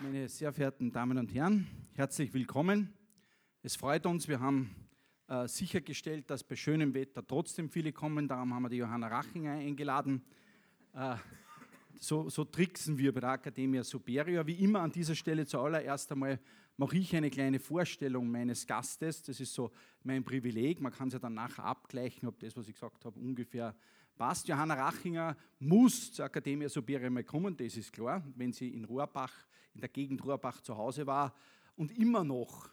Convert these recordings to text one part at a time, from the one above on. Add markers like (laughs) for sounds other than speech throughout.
Meine sehr verehrten Damen und Herren, herzlich willkommen. Es freut uns, wir haben äh, sichergestellt, dass bei schönem Wetter trotzdem viele kommen. Darum haben wir die Johanna Rachinger eingeladen. Äh, so, so tricksen wir bei der Academia Superior. Wie immer an dieser Stelle zuallererst einmal mache ich eine kleine Vorstellung meines Gastes. Das ist so mein Privileg. Man kann es ja dann nachher abgleichen, ob das, was ich gesagt habe, ungefähr passt. Johanna Rachinger muss zur Academia Superior kommen, das ist klar, wenn sie in Rohrbach, in der Gegend Rohrbach zu Hause war und immer noch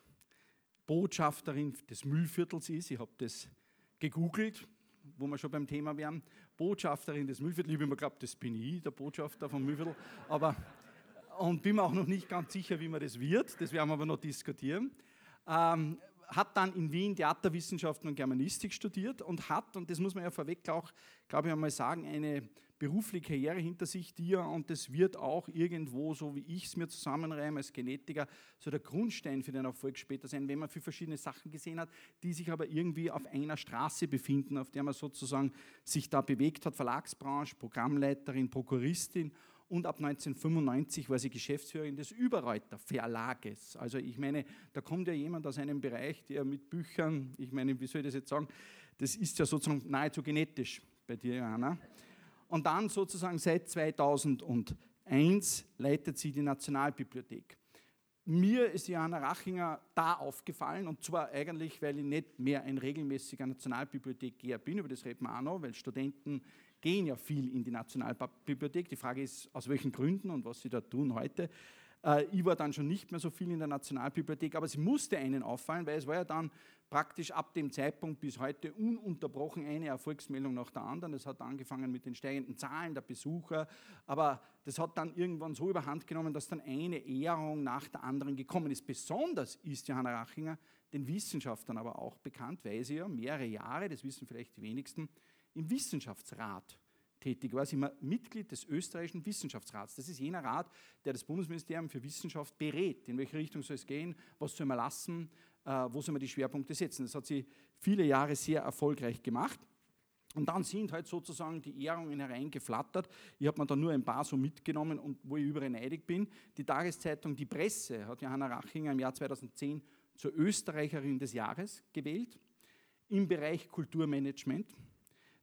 Botschafterin des Müllviertels ist. Ich habe das gegoogelt, wo wir schon beim Thema wären. Botschafterin des Müllviertels. Ich habe immer geglaubt, das bin ich, der Botschafter vom Müllviertel. Aber, und bin mir auch noch nicht ganz sicher, wie man das wird. Das werden wir aber noch diskutieren. Ähm, hat dann in Wien Theaterwissenschaften und Germanistik studiert und hat, und das muss man ja vorweg auch, glaube ich, einmal sagen, eine berufliche Karriere hinter sich, die und das wird auch irgendwo, so wie ich es mir zusammenreime als Genetiker, so der Grundstein für den Erfolg später sein, wenn man für verschiedene Sachen gesehen hat, die sich aber irgendwie auf einer Straße befinden, auf der man sozusagen sich da bewegt hat, Verlagsbranche, Programmleiterin, Prokuristin und ab 1995 war sie Geschäftsführerin des Überreuter Verlages. Also ich meine, da kommt ja jemand aus einem Bereich, der mit Büchern, ich meine, wie soll ich das jetzt sagen, das ist ja sozusagen nahezu genetisch bei dir, Johanna. Und dann sozusagen seit 2001 leitet sie die Nationalbibliothek. Mir ist Johanna Rachinger da aufgefallen, und zwar eigentlich, weil ich nicht mehr ein regelmäßiger Nationalbibliothekgeher bin, über das reden wir auch noch, weil Studenten gehen ja viel in die Nationalbibliothek. Die Frage ist, aus welchen Gründen und was sie da tun heute. Äh, ich war dann schon nicht mehr so viel in der Nationalbibliothek, aber sie musste einen auffallen, weil es war ja dann praktisch ab dem Zeitpunkt bis heute ununterbrochen eine Erfolgsmeldung nach der anderen. Es hat angefangen mit den steigenden Zahlen der Besucher, aber das hat dann irgendwann so überhand genommen, dass dann eine Ehrung nach der anderen gekommen ist. Besonders ist Johanna Rachinger den Wissenschaftlern aber auch bekannt, weil sie ja mehrere Jahre, das wissen vielleicht die wenigsten, im Wissenschaftsrat tätig war. Sie immer Mitglied des österreichischen Wissenschaftsrats. Das ist jener Rat, der das Bundesministerium für Wissenschaft berät. In welche Richtung soll es gehen? Was soll man lassen? Äh, wo soll man die Schwerpunkte setzen? Das hat sie viele Jahre sehr erfolgreich gemacht. Und dann sind halt sozusagen die Ehrungen hereingeflattert. Ich habe mir da nur ein paar so mitgenommen und wo ich überall neidig bin. Die Tageszeitung Die Presse hat Johanna Rachinger im Jahr 2010 zur Österreicherin des Jahres gewählt im Bereich Kulturmanagement.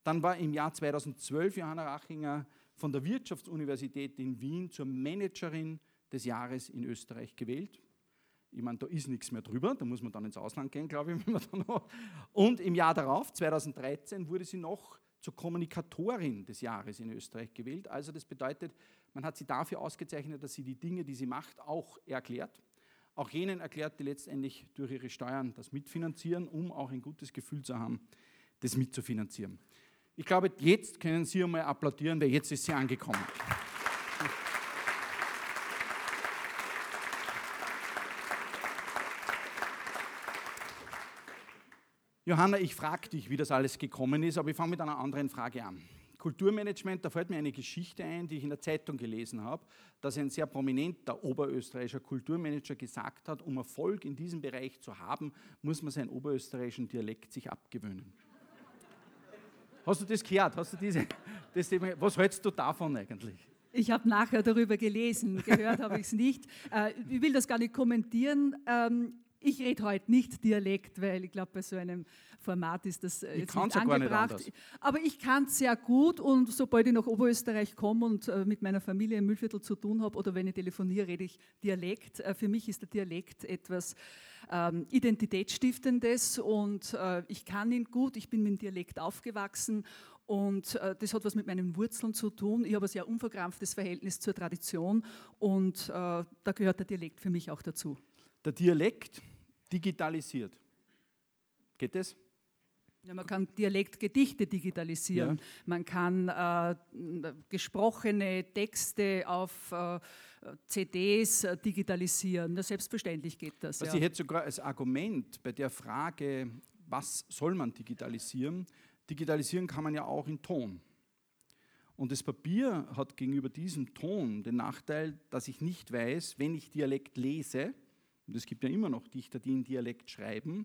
Dann war im Jahr 2012 Johanna Rachinger von der Wirtschaftsuniversität in Wien zur Managerin des Jahres in Österreich gewählt. Ich meine, da ist nichts mehr drüber, da muss man dann ins Ausland gehen, glaube ich. (laughs) Wenn man dann Und im Jahr darauf, 2013, wurde sie noch zur Kommunikatorin des Jahres in Österreich gewählt. Also das bedeutet, man hat sie dafür ausgezeichnet, dass sie die Dinge, die sie macht, auch erklärt. Auch jenen erklärt, die letztendlich durch ihre Steuern das mitfinanzieren, um auch ein gutes Gefühl zu haben, das mitzufinanzieren. Ich glaube, jetzt können Sie einmal applaudieren, weil jetzt ist sie angekommen. Johanna, ich frage dich, wie das alles gekommen ist, aber ich fange mit einer anderen Frage an. Kulturmanagement, da fällt mir eine Geschichte ein, die ich in der Zeitung gelesen habe, dass ein sehr prominenter oberösterreichischer Kulturmanager gesagt hat, um Erfolg in diesem Bereich zu haben, muss man seinen oberösterreichischen Dialekt sich abgewöhnen. Hast du das gehört? Hast du diese, (laughs) das, was hältst du davon eigentlich? Ich habe nachher darüber gelesen, gehört habe ich es nicht. Äh, ich will das gar nicht kommentieren. Ähm, ich rede heute nicht Dialekt, weil ich glaube, bei so einem Format ist das äh, jetzt nicht angebracht. Nicht Aber ich kann es sehr gut und sobald ich nach Oberösterreich komme und äh, mit meiner Familie im Müllviertel zu tun habe oder wenn ich telefoniere, rede ich Dialekt. Für mich ist der Dialekt etwas ähm, Identitätsstiftendes und äh, ich kann ihn gut, ich bin mit dem Dialekt aufgewachsen und äh, das hat was mit meinen Wurzeln zu tun. Ich habe ein sehr unverkrampftes Verhältnis zur Tradition und äh, da gehört der Dialekt für mich auch dazu. Der Dialekt digitalisiert. Geht das? Ja, man kann Dialektgedichte digitalisieren. Ja. Man kann äh, gesprochene Texte auf äh, CDs äh, digitalisieren. Ja, selbstverständlich geht das. Also ja. Ich hätte sogar als Argument bei der Frage, was soll man digitalisieren? Digitalisieren kann man ja auch in Ton. Und das Papier hat gegenüber diesem Ton den Nachteil, dass ich nicht weiß, wenn ich Dialekt lese, und es gibt ja immer noch Dichter, die in Dialekt schreiben,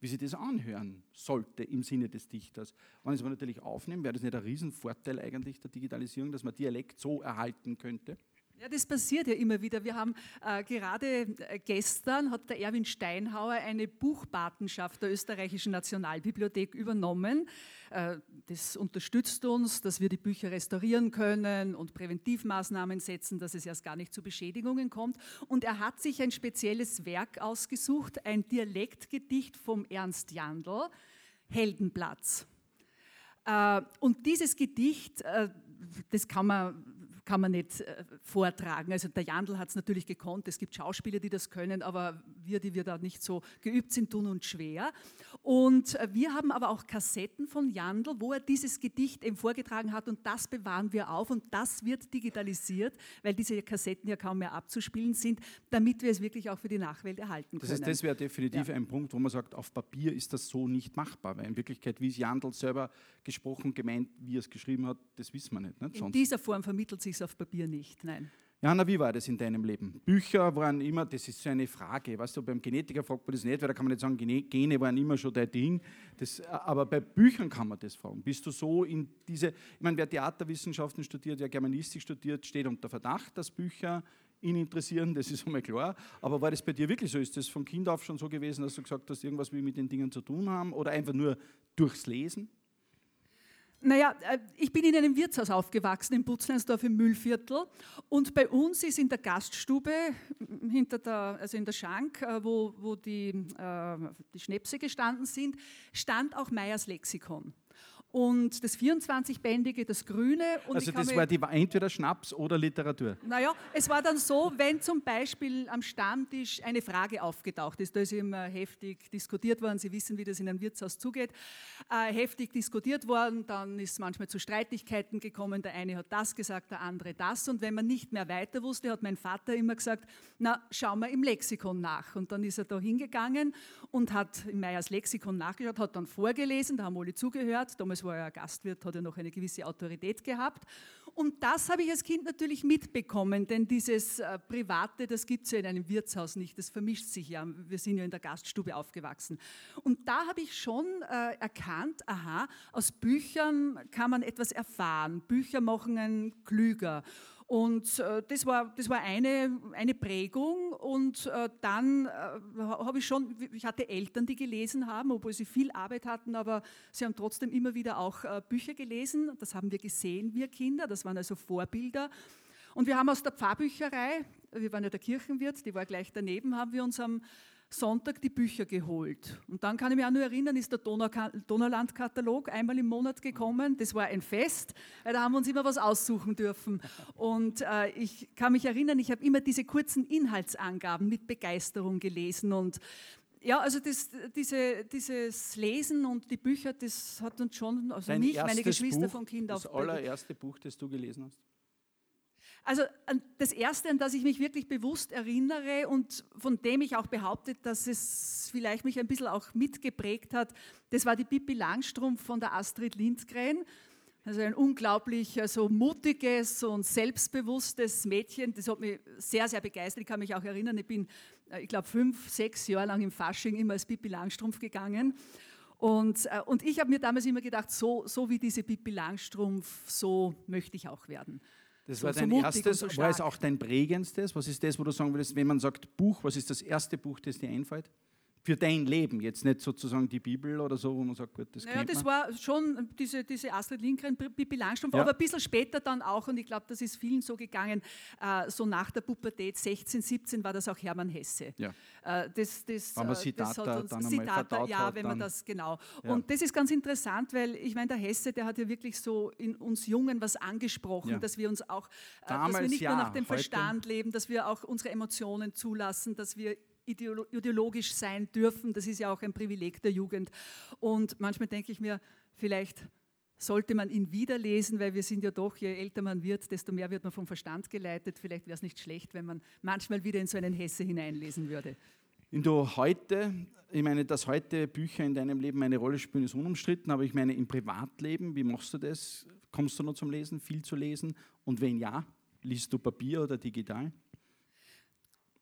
wie sich das anhören sollte im Sinne des Dichters. Wenn ich es aber natürlich aufnehme, wäre das nicht ein Riesenvorteil eigentlich der Digitalisierung, dass man Dialekt so erhalten könnte? Ja, das passiert ja immer wieder. Wir haben äh, gerade äh, gestern hat der Erwin Steinhauer eine Buchpatenschaft der österreichischen Nationalbibliothek übernommen. Äh, das unterstützt uns, dass wir die Bücher restaurieren können und Präventivmaßnahmen setzen, dass es erst gar nicht zu Beschädigungen kommt. Und er hat sich ein spezielles Werk ausgesucht, ein Dialektgedicht vom Ernst Jandl, Heldenplatz. Äh, und dieses Gedicht, äh, das kann man kann man nicht äh, vortragen. Also der Jandl hat es natürlich gekonnt, es gibt Schauspieler, die das können, aber wir, die wir da nicht so geübt sind, tun uns schwer. Und äh, wir haben aber auch Kassetten von Jandl, wo er dieses Gedicht eben vorgetragen hat und das bewahren wir auf und das wird digitalisiert, weil diese Kassetten ja kaum mehr abzuspielen sind, damit wir es wirklich auch für die Nachwelt erhalten das können. Das heißt, das wäre definitiv ja. ein Punkt, wo man sagt, auf Papier ist das so nicht machbar, weil in Wirklichkeit, wie es Jandl selber gesprochen, gemeint, wie er es geschrieben hat, das wissen wir nicht. nicht? In dieser Form vermittelt sich es auf Papier nicht, nein. Jana, wie war das in deinem Leben? Bücher waren immer, das ist so eine Frage, weißt du, beim Genetiker fragt man das nicht, weil da kann man nicht sagen, Gene waren immer schon dein Ding. Das, aber bei Büchern kann man das fragen. Bist du so in diese, ich meine, wer Theaterwissenschaften studiert, wer Germanistik studiert, steht unter Verdacht, dass Bücher ihn interessieren, das ist einmal klar. Aber war das bei dir wirklich so? Ist das von Kind auf schon so gewesen, dass du gesagt hast, irgendwas will mit den Dingen zu tun haben oder einfach nur durchs Lesen? Naja, äh, ich bin in einem Wirtshaus aufgewachsen, in Butzleinsdorf im Müllviertel. Und bei uns ist in der Gaststube, hinter der, also in der Schank, äh, wo, wo die, äh, die Schnäpse gestanden sind, stand auch Meyers Lexikon und das 24-bändige, das Grüne. also das war die, entweder Schnaps oder Literatur? Naja, es war dann so, wenn zum Beispiel am Stammtisch eine Frage aufgetaucht ist, da ist immer heftig diskutiert worden, Sie wissen, wie das in einem Wirtshaus zugeht, äh, heftig diskutiert worden, dann ist es manchmal zu Streitigkeiten gekommen, der eine hat das gesagt, der andere das und wenn man nicht mehr weiter wusste, hat mein Vater immer gesagt, na, schau mal im Lexikon nach und dann ist er da hingegangen und hat in Meyers Lexikon nachgeschaut, hat dann vorgelesen, da haben alle zugehört, damals war er Gastwirt, hat er noch eine gewisse Autorität gehabt. Und das habe ich als Kind natürlich mitbekommen, denn dieses äh, Private, das gibt es ja in einem Wirtshaus nicht, das vermischt sich ja. Wir sind ja in der Gaststube aufgewachsen. Und da habe ich schon äh, erkannt, aha, aus Büchern kann man etwas erfahren. Bücher machen einen klüger. Und äh, das war, das war eine, eine Prägung. Und äh, dann äh, habe ich schon, ich hatte Eltern, die gelesen haben, obwohl sie viel Arbeit hatten, aber sie haben trotzdem immer wieder auch äh, Bücher gelesen. Das haben wir gesehen, wir Kinder. Das waren also Vorbilder. Und wir haben aus der Pfarrbücherei, wir waren ja der Kirchenwirt, die war gleich daneben, haben wir uns am Sonntag die Bücher geholt. Und dann kann ich mich auch nur erinnern, ist der Donauland-Katalog einmal im Monat gekommen. Das war ein Fest, weil da haben wir uns immer was aussuchen dürfen. Und äh, ich kann mich erinnern, ich habe immer diese kurzen Inhaltsangaben mit Begeisterung gelesen. Und ja, also das, diese, dieses Lesen und die Bücher, das hat uns schon, also Dein mich, meine Geschwister Buch, von Kind auf. Das allererste Buch, das du gelesen hast? Also das Erste, an das ich mich wirklich bewusst erinnere und von dem ich auch behaupte, dass es vielleicht mich ein bisschen auch mitgeprägt hat, das war die Pippi Langstrumpf von der Astrid Lindgren. Also ein unglaublich also mutiges und selbstbewusstes Mädchen. Das hat mich sehr, sehr begeistert. Ich kann mich auch erinnern, ich bin, äh, ich glaube, fünf, sechs Jahre lang im Fasching immer als Pippi Langstrumpf gegangen. Und, äh, und ich habe mir damals immer gedacht, so, so wie diese Pippi Langstrumpf, so möchte ich auch werden. Das so, war dein so erstes, war es auch dein prägendstes? Was ist das, wo du sagen würdest, wenn man sagt Buch, was ist das erste Buch, das dir einfällt? Für dein Leben, jetzt nicht sozusagen die Bibel oder so, wo man sagt, gut, das naja, das war schon diese, diese Astrid Lindgren, Pippi Langstrumpf, ja. aber ein bisschen später dann auch, und ich glaube, das ist vielen so gegangen, äh, so nach der Pubertät, 16, 17, war das auch Hermann Hesse. Ja. Äh, das, das, wenn man Siddhartha das uns, dann Siddhartha, ja, hat, wenn man das, genau. Ja. Und das ist ganz interessant, weil ich meine, der Hesse, der hat ja wirklich so in uns Jungen was angesprochen, ja. dass wir uns auch, äh, Damals, dass wir nicht nur nach dem Verstand leben, dass wir auch unsere Emotionen zulassen, dass wir ideologisch sein dürfen. Das ist ja auch ein Privileg der Jugend. Und manchmal denke ich mir, vielleicht sollte man ihn wieder lesen, weil wir sind ja doch, je älter man wird, desto mehr wird man vom Verstand geleitet. Vielleicht wäre es nicht schlecht, wenn man manchmal wieder in so einen Hesse hineinlesen würde. Wenn du heute, ich meine, dass heute Bücher in deinem Leben eine Rolle spielen, ist unumstritten, aber ich meine, im Privatleben, wie machst du das? Kommst du noch zum Lesen, viel zu lesen? Und wenn ja, liest du Papier oder digital?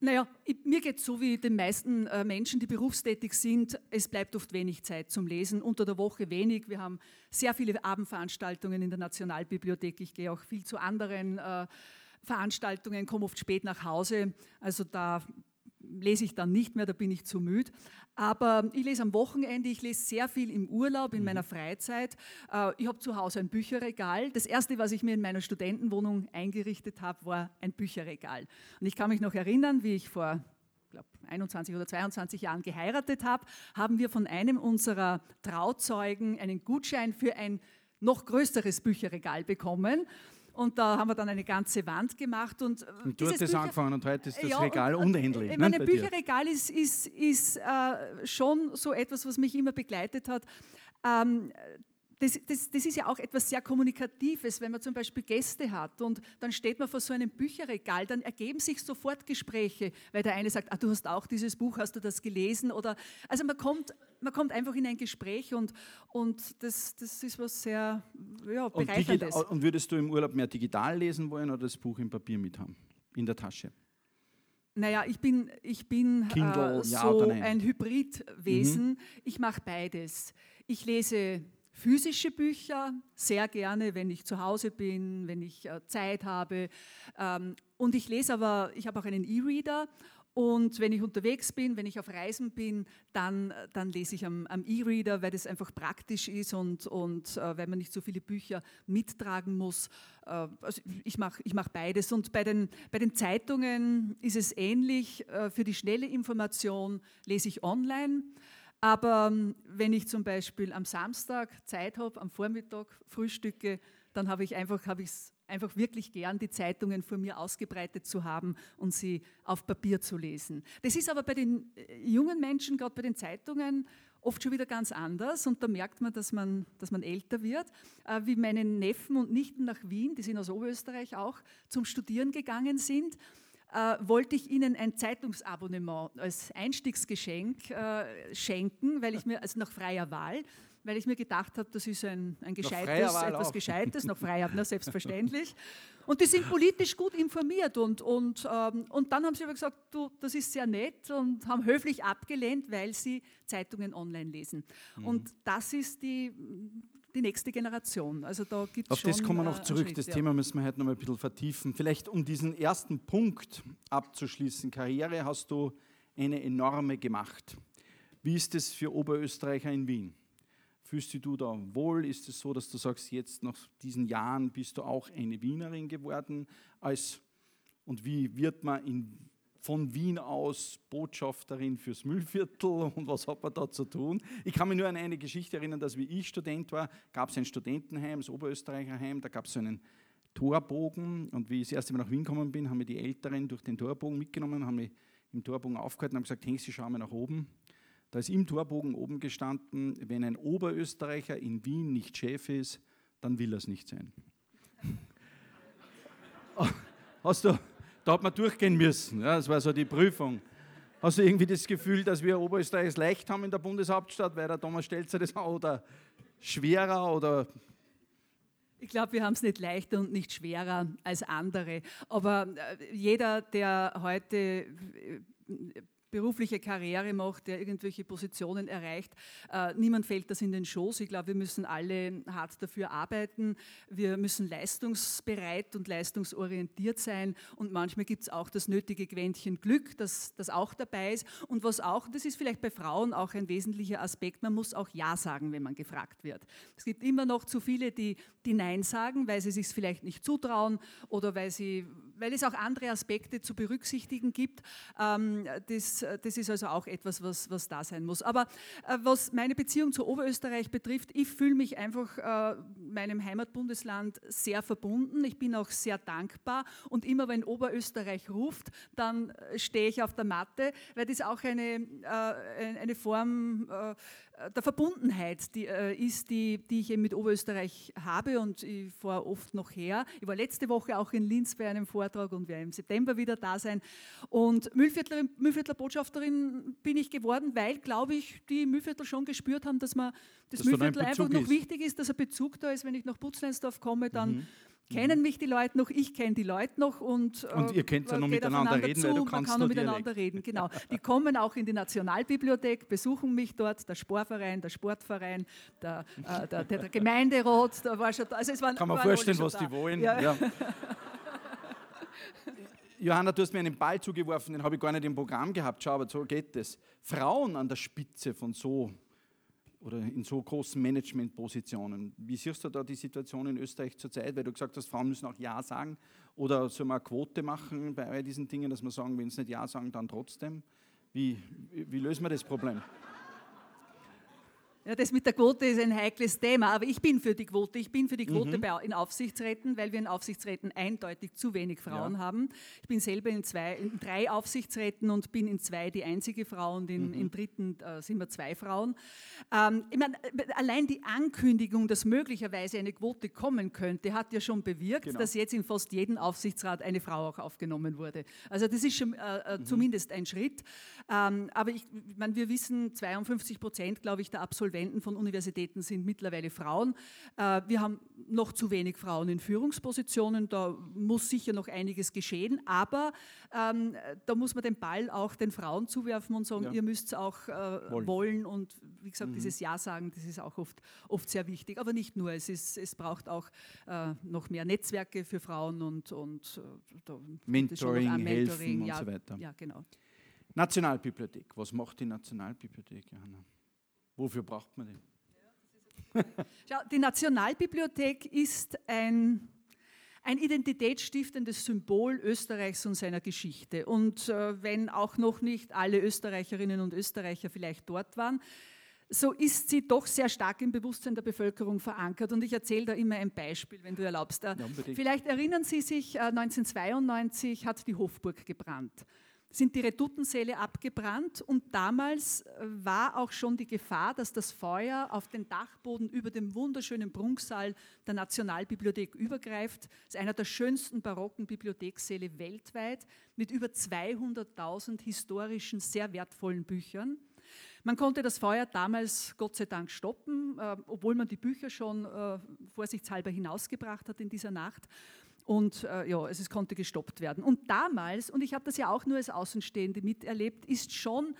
Naja, mir geht es so wie den meisten äh, Menschen, die berufstätig sind. Es bleibt oft wenig Zeit zum Lesen, unter der Woche wenig. Wir haben sehr viele Abendveranstaltungen in der Nationalbibliothek. Ich gehe auch viel zu anderen äh, Veranstaltungen, komme oft spät nach Hause. Also da lese ich dann nicht mehr, da bin ich zu müde. Aber ich lese am Wochenende, ich lese sehr viel im Urlaub, in mhm. meiner Freizeit. Äh, ich habe zu Hause ein Bücherregal. Das erste, was ich mir in meiner Studentenwohnung eingerichtet habe, war ein Bücherregal. Und ich kann mich noch erinnern, wie ich vor glaube 21 oder 22 Jahren geheiratet habe, haben wir von einem unserer Trauzeugen einen Gutschein für ein noch größeres Bücherregal bekommen. Und da haben wir dann eine ganze Wand gemacht. Und, äh, und du hast das angefangen und heute ist das ja, Regal und, unendlich. Ich meine, ne, Bücherregal ist, ist, ist äh, schon so etwas, was mich immer begleitet hat. Ähm, das, das, das, ist ja auch etwas sehr Kommunikatives, wenn man zum Beispiel Gäste hat und dann steht man vor so einem Bücherregal, dann ergeben sich sofort Gespräche, weil der eine sagt, ah, du hast auch dieses Buch, hast du das gelesen? Oder, also man kommt, man kommt einfach in ein Gespräch und, und das, das ist was sehr ja, bereicherndes. Und, und würdest du im Urlaub mehr digital lesen wollen oder das Buch im Papier mit haben, in der Tasche? Naja, ich bin, ich bin Kindle, äh, so ja ein Hybridwesen. Mhm. Ich mache beides. Ich lese physische Bücher, sehr gerne, wenn ich zu Hause bin, wenn ich äh, Zeit habe. Ähm, und ich lese aber, ich habe auch einen E-Reader und wenn ich unterwegs bin, wenn ich auf Reisen bin, dann, dann lese ich am, am E-Reader, weil das einfach praktisch ist und, und äh, weil man nicht so viele Bücher mittragen muss. Äh, also ich mache ich mach beides. Und bei den, bei den Zeitungen ist es ähnlich. Äh, für die schnelle Information lese ich online. Aber ähm, wenn ich zum Beispiel am Samstag Zeit habe, am Vormittag frühstücke, dann habe ich einfach, habe es einfach wirklich gern, die Zeitungen vor mir ausgebreitet zu haben und sie auf Papier zu lesen. Das ist aber bei den äh, jungen Menschen, gerade bei den Zeitungen, oft schon wieder ganz anders und da merkt man, dass man, dass man älter wird. Äh, wie meine Neffen und Nichten nach Wien, die sind aus Oberösterreich auch, zum Studieren gegangen sind äh, wollte ich Ihnen ein Zeitungsabonnement als Einstiegsgeschenk äh, schenken, weil ich mir, also nach freier Wahl, weil ich mir gedacht habe, das ist ein, ein gescheites, etwas auch. Gescheites, noch freier, na, selbstverständlich. (laughs) Und die sind politisch gut informiert und, und, ähm, und dann haben sie aber gesagt, du, das ist sehr nett und haben höflich abgelehnt, weil sie Zeitungen online lesen. Mhm. Und das ist die, die nächste Generation. Also da gibt's Auf das kommen wir noch äh, zurück. das ja. Thema müssen wir heute noch mal ein bisschen vertiefen. Vielleicht um diesen ersten Punkt abzuschließen. Karriere hast du eine enorme gemacht. Wie ist es für Oberösterreicher in Wien? Fühlst du da wohl? Ist es so, dass du sagst, jetzt nach diesen Jahren bist du auch eine Wienerin geworden? Als, und wie wird man in von Wien aus Botschafterin fürs Müllviertel (laughs) und was hat man da zu tun? Ich kann mich nur an eine Geschichte erinnern, dass wie ich Student war, gab es ein Studentenheim, das Oberösterreicherheim, da gab es so einen Torbogen und wie ich das erste Mal nach Wien gekommen bin, haben mir die Älteren durch den Torbogen mitgenommen, haben mich im Torbogen aufgehalten und haben gesagt, Hengst, schau mal nach oben. Da ist im Torbogen oben gestanden, wenn ein Oberösterreicher in Wien nicht Chef ist, dann will er es nicht sein. (laughs) Hast du, hat man durchgehen müssen. Ja, das war so die Prüfung. Hast du irgendwie das Gefühl, dass wir Oberösterreich es leicht haben in der Bundeshauptstadt, weil der Thomas Stelzer das oder schwerer oder ich glaube, wir haben es nicht leichter und nicht schwerer als andere. Aber äh, jeder, der heute äh, berufliche Karriere macht, der irgendwelche Positionen erreicht. Äh, niemand fällt das in den Schoß. Ich glaube, wir müssen alle hart dafür arbeiten. Wir müssen leistungsbereit und leistungsorientiert sein. Und manchmal gibt es auch das nötige Quäntchen Glück, das, das auch dabei ist. Und was auch, das ist vielleicht bei Frauen auch ein wesentlicher Aspekt, man muss auch Ja sagen, wenn man gefragt wird. Es gibt immer noch zu viele, die, die Nein sagen, weil sie sich vielleicht nicht zutrauen oder weil sie weil es auch andere Aspekte zu berücksichtigen gibt. Ähm, das, das ist also auch etwas, was, was da sein muss. Aber äh, was meine Beziehung zu Oberösterreich betrifft, ich fühle mich einfach äh, meinem Heimatbundesland sehr verbunden. Ich bin auch sehr dankbar und immer wenn Oberösterreich ruft, dann äh, stehe ich auf der Matte, weil das auch eine, eine Form der Verbundenheit die, äh, ist, die, die ich eben mit Oberösterreich habe und ich fahre oft noch her. Ich war letzte Woche auch in Linz bei einem Vortrag und werde im September wieder da sein. Und Müllviertler, Müllviertler Botschafterin bin ich geworden, weil, glaube ich, die Müllviertler schon gespürt haben, dass man das, das Müllviertel einfach noch wichtig ist, dass ein Bezug da ist. Wenn ich nach Butzleinsdorf komme, dann mhm kennen mich die Leute noch, ich kenne die Leute noch und, und ihr könnt ja noch miteinander reden, zu, weil du man kann noch miteinander reden, (laughs) genau. Die kommen auch in die Nationalbibliothek, besuchen mich dort, der Sportverein, der Sportverein, der, äh, der, der, der (laughs) Gemeinderat, da war schon, also es waren, kann man vorstellen, was da. die wollen. Ja. Ja. (laughs) Johanna, du hast mir einen Ball zugeworfen, den habe ich gar nicht im Programm gehabt. Schau, aber so geht es. Frauen an der Spitze von so oder in so großen Managementpositionen. Wie siehst du da die Situation in Österreich zurzeit? Weil du gesagt hast, Frauen müssen auch Ja sagen. Oder soll man eine Quote machen bei all diesen Dingen, dass man sagen, wenn sie nicht Ja sagen, dann trotzdem? Wie, wie lösen wir das Problem? Ja, das mit der Quote ist ein heikles Thema, aber ich bin für die Quote. Ich bin für die Quote mhm. in Aufsichtsräten, weil wir in Aufsichtsräten eindeutig zu wenig Frauen ja. haben. Ich bin selber in, zwei, in drei Aufsichtsräten und bin in zwei die einzige Frau und in, mhm. im dritten äh, sind wir zwei Frauen. Ähm, ich meine, allein die Ankündigung, dass möglicherweise eine Quote kommen könnte, hat ja schon bewirkt, genau. dass jetzt in fast jedem Aufsichtsrat eine Frau auch aufgenommen wurde. Also das ist schon äh, äh mhm. zumindest ein Schritt. Ähm, aber ich, ich meine, wir wissen, 52 Prozent, glaube ich, der Absolventen Absolventen von Universitäten sind mittlerweile Frauen. Äh, wir haben noch zu wenig Frauen in Führungspositionen, da muss sicher noch einiges geschehen, aber ähm, da muss man den Ball auch den Frauen zuwerfen und sagen, ja. ihr müsst es auch äh, wollen. wollen. und wie gesagt, mhm. dieses Ja sagen, das ist auch oft, oft sehr wichtig, aber nicht nur, es, ist, es braucht auch äh, noch mehr Netzwerke für Frauen und, und äh, Mentoring, Mentoring helfen ja, und so weiter. Ja, genau. Nationalbibliothek, was macht die Nationalbibliothek, Johanna? Wofür braucht man den? (laughs) Schau, die Nationalbibliothek ist ein, ein identitätsstiftendes Symbol Österreichs und seiner Geschichte. Und äh, wenn auch noch nicht alle Österreicherinnen und Österreicher vielleicht dort waren, so ist sie doch sehr stark im Bewusstsein der Bevölkerung verankert. Und ich erzähle da immer ein Beispiel, wenn du erlaubst. Ja, Vielleicht erinnern Sie sich, 1992 äh, hat die Hofburg gebrannt sind die Redutensäle abgebrannt und damals äh, war auch schon die Gefahr, dass das Feuer auf den Dachboden über dem wunderschönen Prunksaal der Nationalbibliothek übergreift. Das ist einer der schönsten barocken Bibliothekssäle weltweit mit über 200.000 historischen, sehr wertvollen Büchern. Man konnte das Feuer damals Gott sei Dank stoppen, äh, obwohl man die Bücher schon äh, vorsichtshalber hinausgebracht hat in dieser Nacht. Und äh, ja, es konnte gestoppt werden. Und damals, und ich habe das ja auch nur als Außenstehende miterlebt, ist schon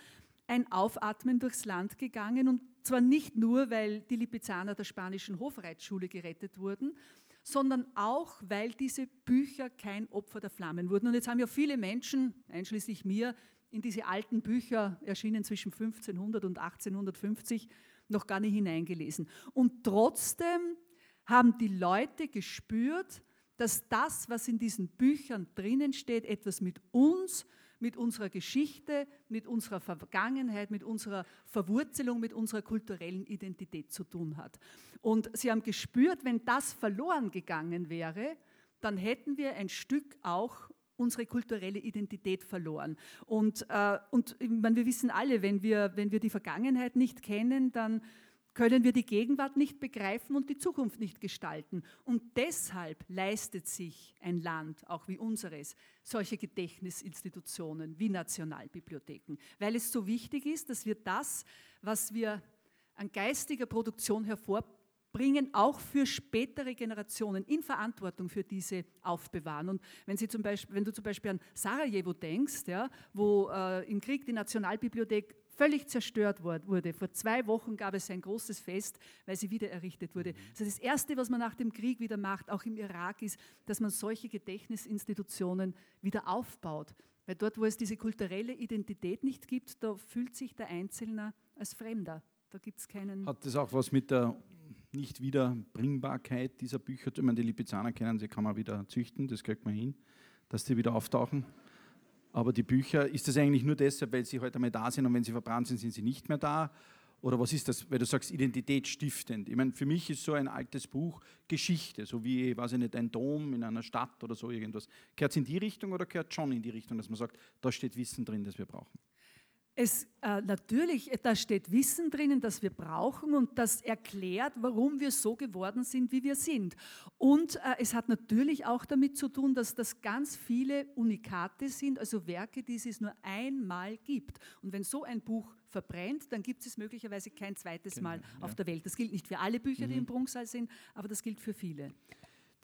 ein Aufatmen durchs Land gegangen. Und zwar nicht nur, weil die Lipizzaner der spanischen Hofreitschule gerettet wurden, sondern auch, weil diese Bücher kein Opfer der Flammen wurden. Und jetzt haben ja viele Menschen, einschließlich mir, in diese alten Bücher, erschienen zwischen 1500 und 1850, noch gar nicht hineingelesen. Und trotzdem haben die Leute gespürt, dass das, was in diesen Büchern drinnen steht, etwas mit uns, mit unserer Geschichte, mit unserer Vergangenheit, mit unserer Verwurzelung, mit unserer kulturellen Identität zu tun hat. Und sie haben gespürt, wenn das verloren gegangen wäre, dann hätten wir ein Stück auch unsere kulturelle Identität verloren. Und, äh, und meine, wir wissen alle, wenn wir, wenn wir die Vergangenheit nicht kennen, dann können wir die Gegenwart nicht begreifen und die Zukunft nicht gestalten. Und deshalb leistet sich ein Land, auch wie unseres, solche Gedächtnisinstitutionen wie Nationalbibliotheken, weil es so wichtig ist, dass wir das, was wir an geistiger Produktion hervorbringen, auch für spätere Generationen in Verantwortung für diese aufbewahren. Und wenn, Sie zum Beispiel, wenn du zum Beispiel an Sarajevo denkst, ja, wo äh, im Krieg die Nationalbibliothek völlig zerstört wurde. Vor zwei Wochen gab es ein großes Fest, weil sie wieder errichtet wurde. Also das Erste, was man nach dem Krieg wieder macht, auch im Irak, ist, dass man solche Gedächtnisinstitutionen wieder aufbaut. Weil dort, wo es diese kulturelle Identität nicht gibt, da fühlt sich der Einzelne als Fremder. Da gibt es keinen. Hat das auch was mit der Nicht-Wiederbringbarkeit dieser Bücher? Ich meine, die Lipizzaner kennen sie, kann man wieder züchten, das kriegt man hin, dass die wieder auftauchen. Aber die Bücher, ist das eigentlich nur deshalb, weil sie heute einmal da sind und wenn sie verbrannt sind, sind sie nicht mehr da? Oder was ist das, weil du sagst, identitätsstiftend? Ich meine, für mich ist so ein altes Buch Geschichte, so wie, weiß ich nicht, ein Dom in einer Stadt oder so irgendwas. Gehört es in die Richtung oder gehört schon in die Richtung, dass man sagt, da steht Wissen drin, das wir brauchen? Es, äh, natürlich, da steht Wissen drinnen, das wir brauchen und das erklärt, warum wir so geworden sind, wie wir sind. Und äh, es hat natürlich auch damit zu tun, dass das ganz viele Unikate sind, also Werke, die es nur einmal gibt. Und wenn so ein Buch verbrennt, dann gibt es möglicherweise kein zweites genau, Mal auf ja. der Welt. Das gilt nicht für alle Bücher, mhm. die im Prunksaal sind, aber das gilt für viele.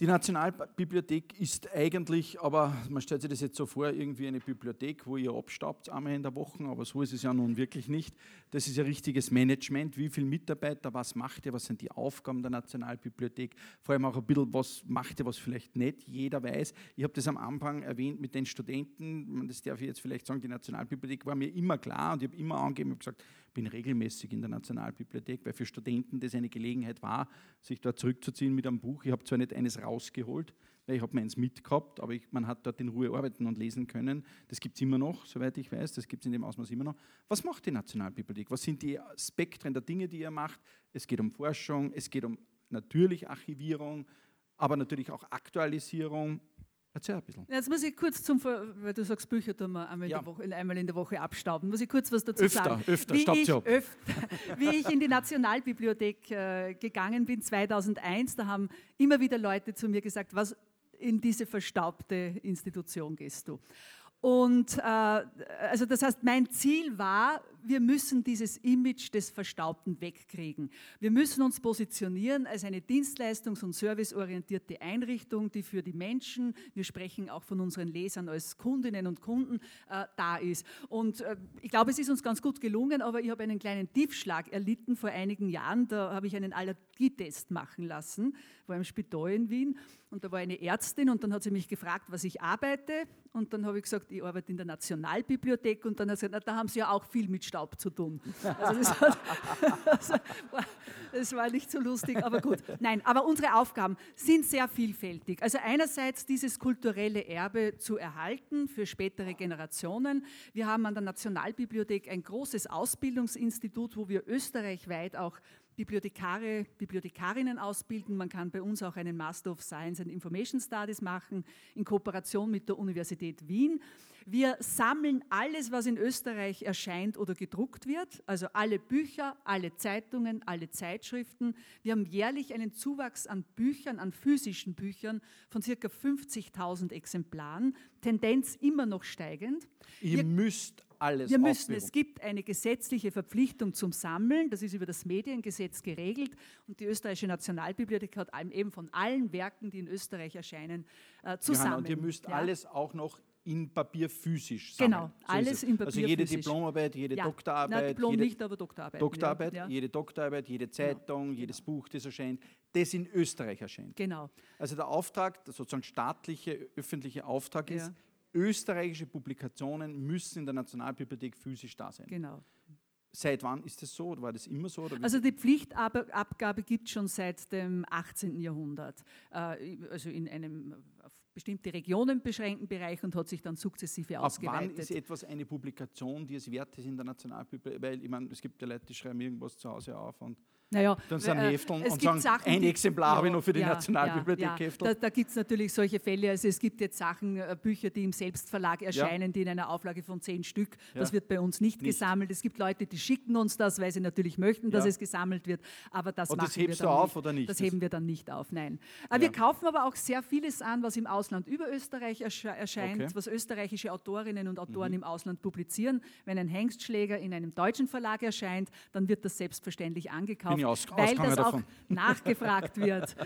Die Nationalbibliothek ist eigentlich, aber man stellt sich das jetzt so vor, irgendwie eine Bibliothek, wo ihr abstaubt einmal in der Woche, aber so ist es ja nun wirklich nicht. Das ist ja richtiges Management. Wie viele Mitarbeiter, was macht ihr, was sind die Aufgaben der Nationalbibliothek? Vor allem auch ein bisschen, was macht ihr, was vielleicht nicht jeder weiß. Ich habe das am Anfang erwähnt mit den Studenten, das darf ich jetzt vielleicht sagen, die Nationalbibliothek war mir immer klar und ich habe immer angegeben und gesagt, bin regelmäßig in der Nationalbibliothek, weil für Studenten das eine Gelegenheit war, sich dort zurückzuziehen mit einem Buch. Ich habe zwar nicht eines rausgeholt, weil ich habe meins mitgehabt, aber ich, man hat dort in Ruhe arbeiten und lesen können. Das gibt es immer noch, soweit ich weiß, das gibt es in dem Ausmaß immer noch. Was macht die Nationalbibliothek? Was sind die Spektren der Dinge, die ihr macht? Es geht um Forschung, es geht um natürlich Archivierung, aber natürlich auch Aktualisierung Erzähl ein bisschen. Jetzt muss ich kurz zum, weil du sagst, Bücher tun wir einmal, ja. in, der Woche, einmal in der Woche abstauben, muss ich kurz was dazu öfter, sagen. Öfter, wie ich, öfter, wie ich in die Nationalbibliothek äh, gegangen bin 2001, da haben immer wieder Leute zu mir gesagt, was in diese verstaubte Institution gehst du. Und äh, also das heißt, mein Ziel war, wir müssen dieses Image des Verstaubten wegkriegen. Wir müssen uns positionieren als eine dienstleistungs- und serviceorientierte Einrichtung, die für die Menschen, wir sprechen auch von unseren Lesern als Kundinnen und Kunden, äh, da ist. Und äh, ich glaube, es ist uns ganz gut gelungen, aber ich habe einen kleinen Tiefschlag erlitten vor einigen Jahren. Da habe ich einen Allergietest machen lassen, war im Spital in Wien. Und da war eine Ärztin und dann hat sie mich gefragt, was ich arbeite. Und dann habe ich gesagt, ich arbeite in der Nationalbibliothek. Und dann hat sie gesagt, na, da haben Sie ja auch viel mit Staub zu tun. Also das, hat, das, war, nicht so lustig, aber gut. Nein, aber unsere Aufgaben sind sehr vielfältig. Also einerseits dieses kulturelle Erbe zu erhalten für spätere Generationen. Wir haben an der Nationalbibliothek ein großes Ausbildungsinstitut, wo wir österreichweit auch Bibliothekare, Bibliothekarinnen ausbilden. Man kann bei uns auch einen Master of Science and Information Studies machen in Kooperation mit der Universität Wien. Wir sammeln alles, was in Österreich erscheint oder gedruckt wird, also alle Bücher, alle Zeitungen, alle Zeitschriften. Wir haben jährlich einen Zuwachs an Büchern, an physischen Büchern von ca. 50.000 Exemplaren, Tendenz immer noch steigend. Ihr Wir, müsst alles Wir müssen, es gibt eine gesetzliche Verpflichtung zum Sammeln, das ist über das Mediengesetz geregelt und die Österreichische Nationalbibliothek hat eben von allen Werken, die in Österreich erscheinen, äh, zu Johanna, sammeln. Und ihr müsst ja. alles auch noch in Papier physisch sammeln. Genau, so alles in Papier Also jede physisch. Diplomarbeit, jede ja. Doktorarbeit. Nein, Diplom jede nicht, aber Doktorarbeit. Doktorarbeit, ja. jede Doktorarbeit, jede Zeitung, genau. jedes Buch, das erscheint, das in Österreich erscheint. Genau. Also der Auftrag, der sozusagen staatliche, öffentliche Auftrag ist, österreichische Publikationen müssen in der Nationalbibliothek physisch da sein. Genau. Seit wann ist das so oder war das immer so? also die Pflichtabgabe gibt es schon seit dem 18. Jahrhundert. Äh, also in einem bestimmte Regionen beschränkten Bereich und hat sich dann sukzessive Ab ausgeweitet. Wann ist etwas eine Publikation, die es wert ist in der Nationalbibliothek? Weil ich meine, es gibt ja Leute, die schreiben irgendwas zu Hause auf und naja, dann sind äh, Hefteln und sagen, Sachen, ein Exemplar habe ich noch für die ja, Nationalbibliothek ja, ja. Da, da gibt es natürlich solche Fälle. Also es gibt jetzt Sachen, äh, Bücher, die im Selbstverlag erscheinen, die in einer Auflage von zehn Stück. Das wird bei uns nicht, nicht, gesammelt. Es gibt Leute, die schicken uns das, weil sie natürlich möchten, dass es gesammelt wird. Aber das und machen das hebst wir dann du auf nicht. oder nicht? Das heben wir dann nicht auf, nein. Aber wir kaufen aber auch sehr vieles an, was im Ausland über Österreich ersche erscheint, okay. was österreichische Autorinnen und Autoren mhm. im Ausland publizieren. Wenn ein Hengstschläger in einem deutschen Verlag erscheint, dann wird das selbstverständlich angekauft. Ich aus, weil das davon. auch (laughs) nachgefragt wird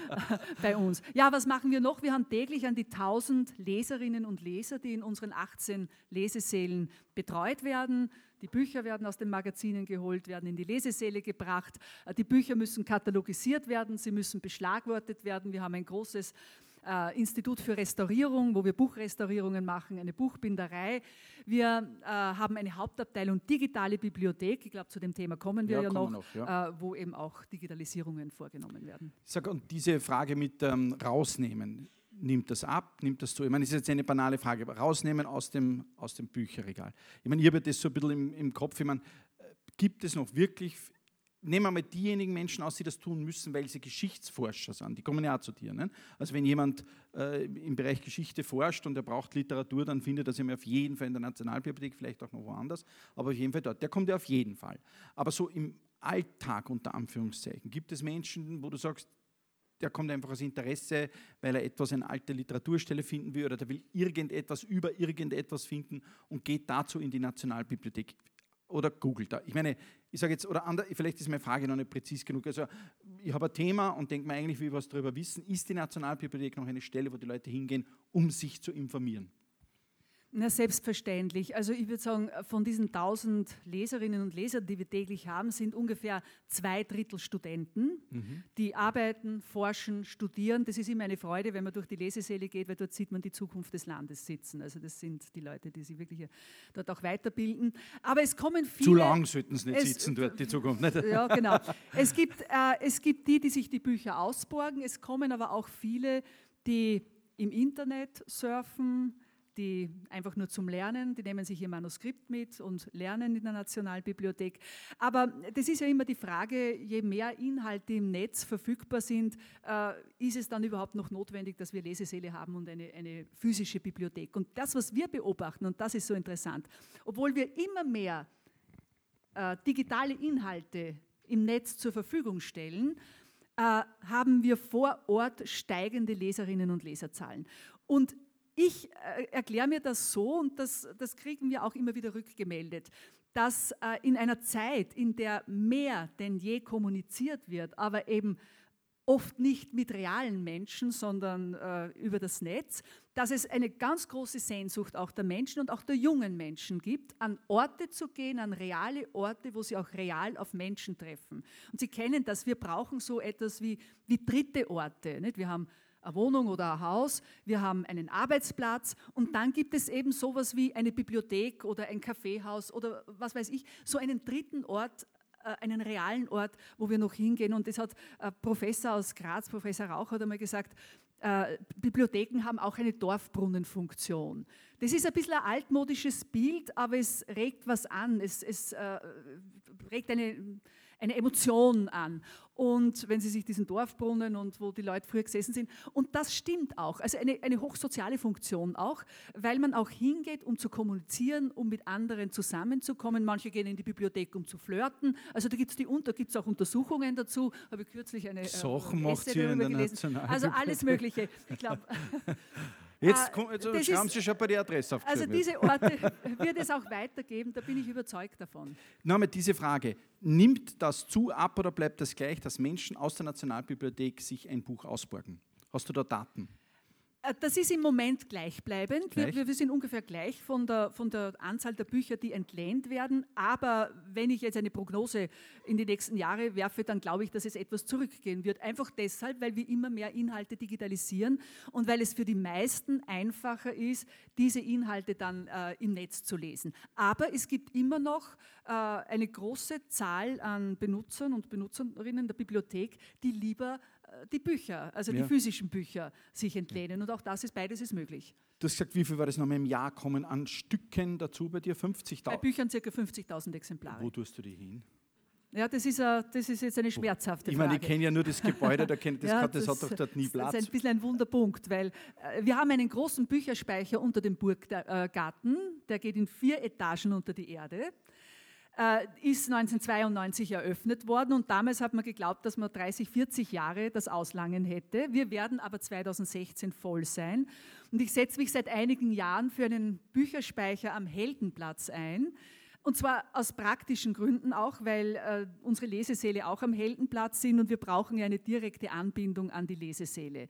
bei uns. Ja, was machen wir noch? Wir haben täglich an die 1000 Leserinnen und Leser, die in unseren 18 Lesesälen betreut werden. Die Bücher werden aus den Magazinen geholt, werden in die Lesesäle gebracht. Die Bücher müssen katalogisiert werden, sie müssen beschlagwortet werden. Wir haben ein großes äh, Institut für Restaurierung, wo wir Buchrestaurierungen machen, eine Buchbinderei. Wir äh, haben eine Hauptabteilung digitale Bibliothek, ich glaube, zu dem Thema kommen wir ja, ja noch, noch ja. Äh, wo eben auch Digitalisierungen vorgenommen werden. Ich sage, und diese Frage mit ähm, rausnehmen, nimmt das ab, nimmt das zu? Ich meine, das ist jetzt eine banale Frage, aber rausnehmen aus dem, aus dem Bücherregal. Ich meine, ich habe das so ein bisschen im, im Kopf, ich meine, äh, gibt es noch wirklich nehmen wir mal diejenigen Menschen aus, die das tun müssen, weil sie Geschichtsforscher sind. Die kommen ja auch zu dir. Ne? Also wenn jemand äh, im Bereich Geschichte forscht und er braucht Literatur, dann findet er sie auf jeden Fall in der Nationalbibliothek, vielleicht auch noch woanders, aber auf jeden Fall dort. Der kommt ja auf jeden Fall. Aber so im Alltag unter Anführungszeichen gibt es Menschen, wo du sagst, der kommt einfach aus Interesse, weil er etwas, eine alte Literaturstelle finden will oder der will irgendetwas über irgendetwas finden und geht dazu in die Nationalbibliothek oder googelt da. Ich meine, ich sage jetzt, oder andere, vielleicht ist meine Frage noch nicht präzis genug. Also ich habe ein Thema und denke mir eigentlich, wie wir was darüber wissen, ist die Nationalbibliothek noch eine Stelle, wo die Leute hingehen, um sich zu informieren? Na, selbstverständlich. Also ich würde sagen, von diesen 1000 Leserinnen und Lesern, die wir täglich haben, sind ungefähr zwei Drittel Studenten, mhm. die arbeiten, forschen, studieren. Das ist immer eine Freude, wenn man durch die Lesesäle geht, weil dort sieht man die Zukunft des Landes sitzen. Also das sind die Leute, die sich wirklich dort auch weiterbilden. Aber es kommen viele... Zu lang sollten sie nicht es, sitzen dort, die Zukunft. Nicht? Ja, genau. Es gibt, äh, es gibt die, die sich die Bücher ausborgen. Es kommen aber auch viele, die im Internet surfen, die einfach nur zum Lernen, die nehmen sich ihr Manuskript mit und lernen in der Nationalbibliothek. Aber das ist ja immer die Frage, je mehr Inhalte im Netz verfügbar sind, äh, ist es dann überhaupt noch notwendig, dass wir Lesesäle haben und eine, eine physische Bibliothek. Und das, was wir beobachten, und das ist so interessant, obwohl wir immer mehr äh, digitale Inhalte im Netz zur Verfügung stellen, äh, haben wir vor Ort steigende Leserinnen und Leserzahlen. Und ich äh, erkläre mir das so, und das, das kriegen wir auch immer wieder rückgemeldet, dass äh, in einer Zeit, in der mehr denn je kommuniziert wird, aber eben oft nicht mit realen Menschen, sondern äh, über das Netz, dass es eine ganz große Sehnsucht auch der Menschen und auch der jungen Menschen gibt, an Orte zu gehen, an reale Orte, wo sie auch real auf Menschen treffen. Und Sie kennen das, wir brauchen so etwas wie, wie dritte Orte. Nicht? Wir haben eine Wohnung oder ein Haus, wir haben einen Arbeitsplatz und dann gibt es eben sowas wie eine Bibliothek oder ein Kaffeehaus oder was weiß ich, so einen dritten Ort, äh, einen realen Ort, wo wir noch hingehen. Und das hat ein Professor aus Graz, Professor Rauch, hat einmal gesagt, äh, Bibliotheken haben auch eine Dorfbrunnenfunktion. Das ist ein bisschen ein altmodisches Bild, aber es regt was an. Es, es äh, regt eine eine Emotion an. Und wenn Sie sich diesen Dorfbrunnen und wo die Leute früher gesessen sind, und das stimmt auch, also eine, eine hochsoziale Funktion auch, weil man auch hingeht, um zu kommunizieren, um mit anderen zusammenzukommen. Manche gehen in die Bibliothek, um zu flirten. Also da gibt es auch Untersuchungen dazu. Habe ich kürzlich eine äh, Sachen macht sie in der gelesen. Also alles Mögliche. Ich glaube. (laughs) (laughs) Jetzt, äh, jetzt das haben ist, Sie schon bei der Adresse Also diese Orte wird es auch weitergeben, da bin ich überzeugt davon. (laughs) Nochmal diese Frage, nimmt das zu ab oder bleibt das gleich, dass Menschen aus der Nationalbibliothek sich ein Buch ausborgen? Hast du da Daten? Äh, das ist im Moment gleichbleibend. Gleich? Wir, wir, sind ungefähr gleich von der, von der Anzahl der Bücher, die entlehnt werden. Aber wenn ich jetzt eine Prognose in die nächsten Jahre werfe, dann glaube ich, dass es etwas zurückgehen wird. Einfach deshalb, weil wir immer mehr Inhalte digitalisieren und weil es für die meisten einfacher ist, diese Inhalte dann äh, im Netz zu lesen. Aber es gibt immer noch äh, eine große Zahl an Benutzern und Benutzerinnen der Bibliothek, die lieber die Bücher, also ja. die physischen Bücher, sich entlehnen. Und auch das ist beides ist möglich. Du hast gesagt, wie viel war das nochmal im Jahr kommen an Stücken dazu bei dir? 50.000? Bei Büchern ca. 50.000 Exemplare. Wo tust du die hin? Ja, das ist, a, das ist jetzt eine schmerzhafte Frage. Ich meine, ich kenne ja nur das Gebäude, da kennt, (laughs) das, ja, hat, das, das, hat doch dort nie Platz. Das ist ein bisschen ein Wunderpunkt, weil äh, wir haben einen großen Bücherspeicher unter dem Burggarten, der geht in vier Etagen unter die Erde äh, ist 1992 eröffnet worden und damals hat man geglaubt, dass man 30, 40 Jahre das auslangen hätte. Wir werden aber 2016 voll sein und ich setze mich seit einigen Jahren für einen Bücherspeicher am Heldenplatz ein. Und zwar aus praktischen Gründen auch, weil äh, unsere Lesesäle auch am Heldenplatz sind und wir brauchen ja eine direkte Anbindung an die Lesesäle.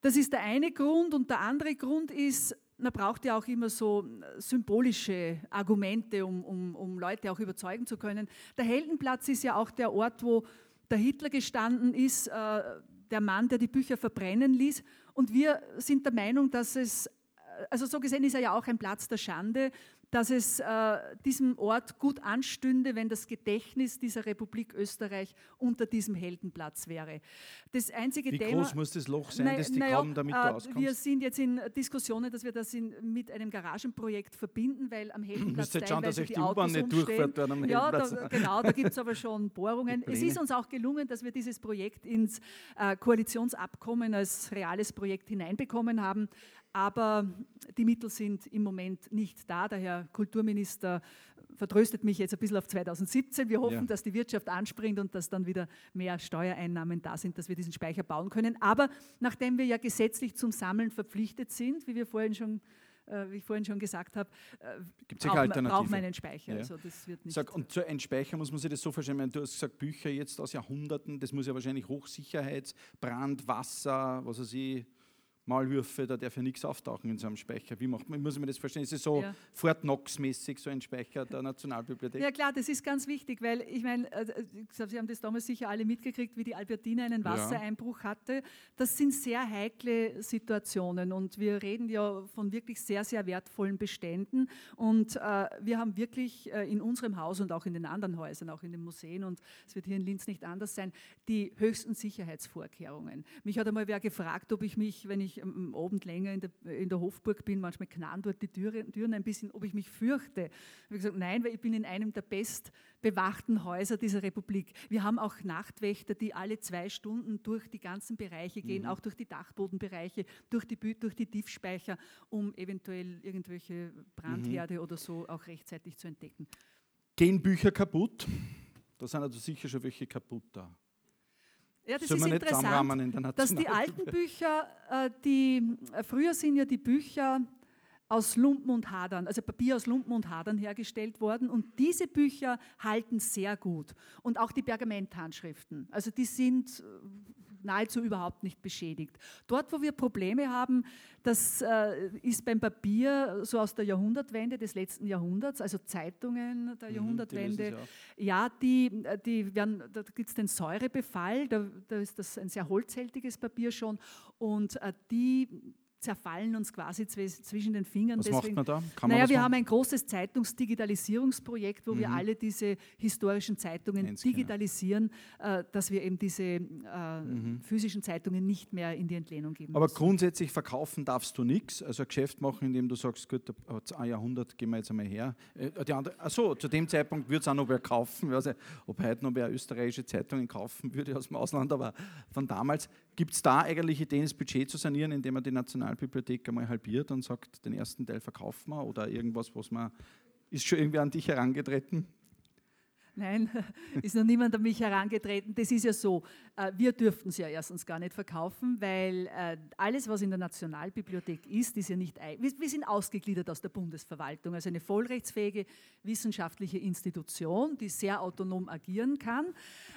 Das ist der eine Grund und der andere Grund ist, man braucht ja auch immer so äh, symbolische Argumente, um, um, um Leute auch überzeugen zu können. Der Heldenplatz ist ja auch der Ort, wo der Hitler gestanden ist, äh, der Mann, der die Bücher verbrennen ließ. Und wir sind der Meinung, dass es, äh, also so gesehen ist er ja auch ein Platz der Schande, dass es äh, diesem Ort gut anstünde, wenn das Gedächtnis dieser Republik Österreich unter diesem Heldenplatz wäre. Das einzige Wie Thema, groß muss das Loch sein, na, das die ja, damit äh, auskommst? Wir sind jetzt in Diskussionen, dass wir das in, mit einem Garagenprojekt verbinden, weil am Heldenplatz jetzt schauen, dass euch die U-Bahn nicht durchfährt am Ja, da, (laughs) genau, da gibt es aber schon Bohrungen. Es ist uns auch gelungen, dass wir dieses Projekt ins äh, Koalitionsabkommen als reales Projekt hineinbekommen haben aber die Mittel sind im Moment nicht da. Der Herr Kulturminister vertröstet mich jetzt ein bisschen auf 2017. Wir hoffen, ja. dass die Wirtschaft anspringt und dass dann wieder mehr Steuereinnahmen da sind, dass wir diesen Speicher bauen können. Aber nachdem wir ja gesetzlich zum Sammeln verpflichtet sind, wie wir vorhin schon äh, wie ich vorhin schon gesagt habe, äh, braucht, man einen Speicher. Ja. Also das wird nicht Sag, und so ein Speicher muss man sich das so vorstellen, du hast gesagt, Bücher jetzt aus Jahrhunderten, das muss ja wahrscheinlich Hochsicherheits, Brand, Wasser, was weiß ich, Malwürfe, da darf ja nichts auftauchen in so einem Speicher. Wie macht man, muss man das verstehen? Ist es so Ja. Fort Knox-mäßig, so ein Speicher der Nationalbibliothek? Ja klar, das ist ganz wichtig, weil ich meine, äh, äh, Sie haben das damals sicher alle mitgekriegt, wie die Albertina einen. Wassereinbruch hatte. Das sind sehr heikle Situationen und wir reden ja von wirklich sehr, sehr wertvollen Beständen und äh, wir haben wirklich äh, in unserem Haus und auch in den anderen Häusern, auch in den Museen und es wird hier in Linz nicht anders sein, die höchsten Sicherheitsvorkehrungen. Mich hat einmal wer gefragt, ob ich mich, wenn ich am Abend länger in der, in der Hofburg bin, manchmal knarren dort die Türe, Türen ein bisschen, ob ich mich fürchte. Ich habe gesagt, nein, weil ich bin in einem der bestbewachten Häuser dieser Republik. Wir haben auch Nachtwächter, die alle zwei Stunden durch die ganzen Bereiche gehen, auch durch die Dachbodenbereiche, durch die, durch die Tiefspeicher, um eventuell irgendwelche Brandherde oder so auch rechtzeitig zu entdecken. Gehen Bücher kaputt? Da sind also sicher schon welche kaputt da. Ja, das Sollen ist interessant. dass die alten Bücher, äh, die äh, früher sind ja die Bücher aus Lumpen und Hadern, also Papier aus Lumpen und Hadern hergestellt worden und diese Bücher halten sehr gut und auch die Pergamenthandschriften, also die sind äh, nahezu überhaupt nicht beschädigt. Dort, wo wir Probleme haben, das äh, ist beim Papier so aus der Jahrhundertwende des letzten Jahrhunderts, also Zeitungen der Mhm, Jahrhundertwende, die ja, die, äh, die werden, da gibt es den Säurebefall, da, da ist das ein sehr holzhältiges Papier schon. Und äh, die zerfallen uns quasi zwi- zwischen den Fingern. Was macht man da? Kann man naja, was wir machen? haben ein großes Zeitungsdigitalisierungsprojekt, wo wir Mhm. alle diese historischen Zeitungen Einscannen. digitalisieren, äh, dass wir eben diese äh, physischen Zeitungen nicht mehr in die Entlehnung geben Mhm. Aber müssen. grundsätzlich verkaufen darfst du nichts, also ein Geschäft machen, indem du sagst, gut, ein Jahrhundert, gehen wir jetzt einmal her. Äh, Die andere, achso, zu dem Zeitpunkt würde es auch noch wer kaufen. Ich weiß nicht, ob heute noch wer österreichische Zeitungen kaufen würde aus dem Ausland, aber von damals. Gibt es da eigentlich Ideen, das Budget zu sanieren, indem man die Nationalbibliothek einmal halbiert und sagt, den ersten Teil verkaufen wir oder irgendwas, was man. Ist schon irgendwie an dich herangetreten? Nein, (laughs) ist noch niemand an mich herangetreten. Das ist ja so, äh, wir dürften es ja erstens gar nicht verkaufen, weil äh, alles, was in der Nationalbibliothek ist, ist ja nicht, wir sind ausgegliedert aus der Bundesverwaltung, also eine vollrechtsfähige wissenschaftliche Institution, die sehr autonom agieren kann.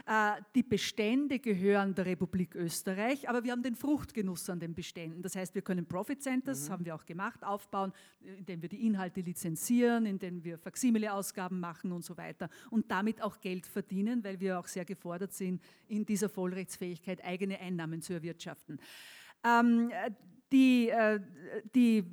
Äh, Die Bestände gehören der Republik Österreich, aber wir haben den Fruchtgenuss an den Beständen. Das heißt, wir können Profit Centers, haben wir auch gemacht, aufbauen, indem wir die Inhalte lizenzieren, indem wir Faksimile-Ausgaben machen und so weiter und damit auch Geld verdienen, weil wir auch sehr gefordert sind, in dieser Vollrechtsfähigkeit eigene Einnahmen zu erwirtschaften. Ähm, äh, die, äh, die,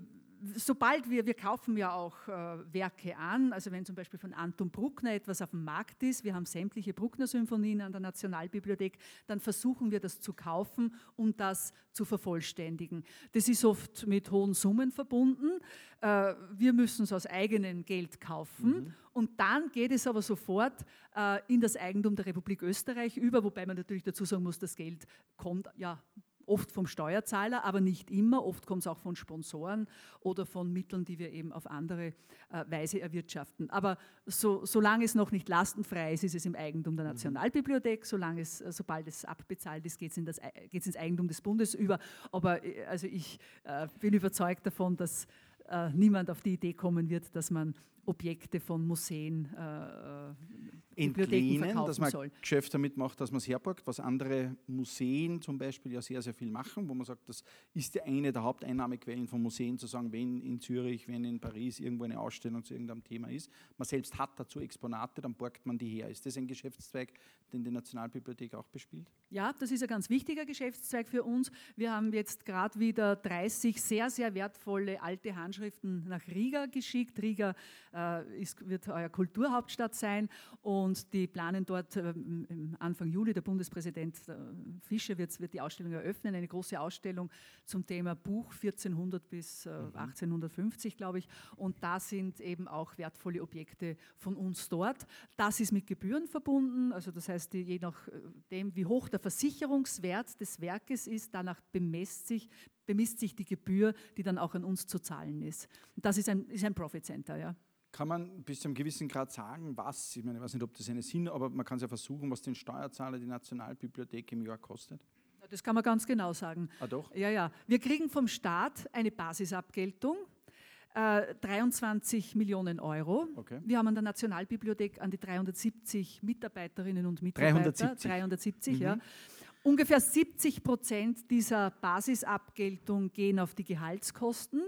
sobald wir, wir kaufen ja auch äh, Werke an, also wenn zum Beispiel von Anton Bruckner etwas auf dem Markt ist, wir haben sämtliche Bruckner-Symphonien an der Nationalbibliothek, dann versuchen wir das zu kaufen, um das zu vervollständigen. Das ist oft mit hohen Summen verbunden. Äh, wir müssen es aus eigenem Geld kaufen. Und dann geht es aber sofort äh, in das Eigentum der Republik Österreich über, wobei man natürlich dazu sagen muss, das Geld kommt ja oft vom Steuerzahler, aber nicht immer. Oft kommt es auch von Sponsoren oder von Mitteln, die wir eben auf andere äh, Weise erwirtschaften. Aber so, solange es noch nicht lastenfrei ist, ist es im Eigentum der Nationalbibliothek. Solange es, äh, sobald es abbezahlt ist, geht es in das, Ei- geht's ins Eigentum des Bundes über. Aber äh, also ich äh, bin überzeugt davon, dass äh, niemand auf die Idee kommen wird, dass man Objekte von Museen, äh, äh, entlehnen, dass man soll. Geschäft damit macht, dass man es herborgt, was andere Museen zum Beispiel ja sehr, sehr viel machen, wo man sagt, das ist ja eine der Haupteinnahmequellen von Museen, zu sagen, wenn in Zürich, wenn in Paris irgendwo eine Ausstellung zu irgendeinem Thema ist, man selbst hat dazu Exponate, dann borgt man die her. Ist das ein Geschäftszweig, den die Nationalbibliothek auch bespielt? Ja, das ist ein ganz wichtiger Geschäftszweig für uns. Wir haben jetzt gerade wieder 30 sehr, sehr wertvolle alte Handschriften nach Riga geschickt. Riga äh, ist, wird euer Kulturhauptstadt sein und die planen dort im Anfang Juli, der Bundespräsident äh, Fischer wird, wird die Ausstellung eröffnen, eine große Ausstellung zum Thema Buch 1400 bis äh, 1850, glaube ich. Und da sind eben auch wertvolle Objekte von uns dort. Das ist mit Gebühren verbunden, also das heißt, je nachdem, wie hoch der Versicherungswert des Werkes ist, danach bemisst sich, bemisst sich die Gebühr, die dann auch an uns zu zahlen ist. Und das ist ein, ist ein Profit Center, ja. Kann man bis zu einem gewissen Grad sagen, was, ich meine, ich weiß nicht, ob das einen Sinn, aber man kann es ja versuchen, was den Steuerzahler die Nationalbibliothek im Jahr kostet. Das kann man ganz genau sagen. Ah doch? Ja, ja. Wir kriegen vom Staat eine Basisabgeltung. Äh, 23 Millionen Euro. Okay. Wir haben an der Nationalbibliothek an die 370 Mitarbeiterinnen und Mitarbeiter. 370. 370, Mhm. ja. Ungefähr 70 Prozent dieser Basisabgeltung gehen auf die Gehaltskosten.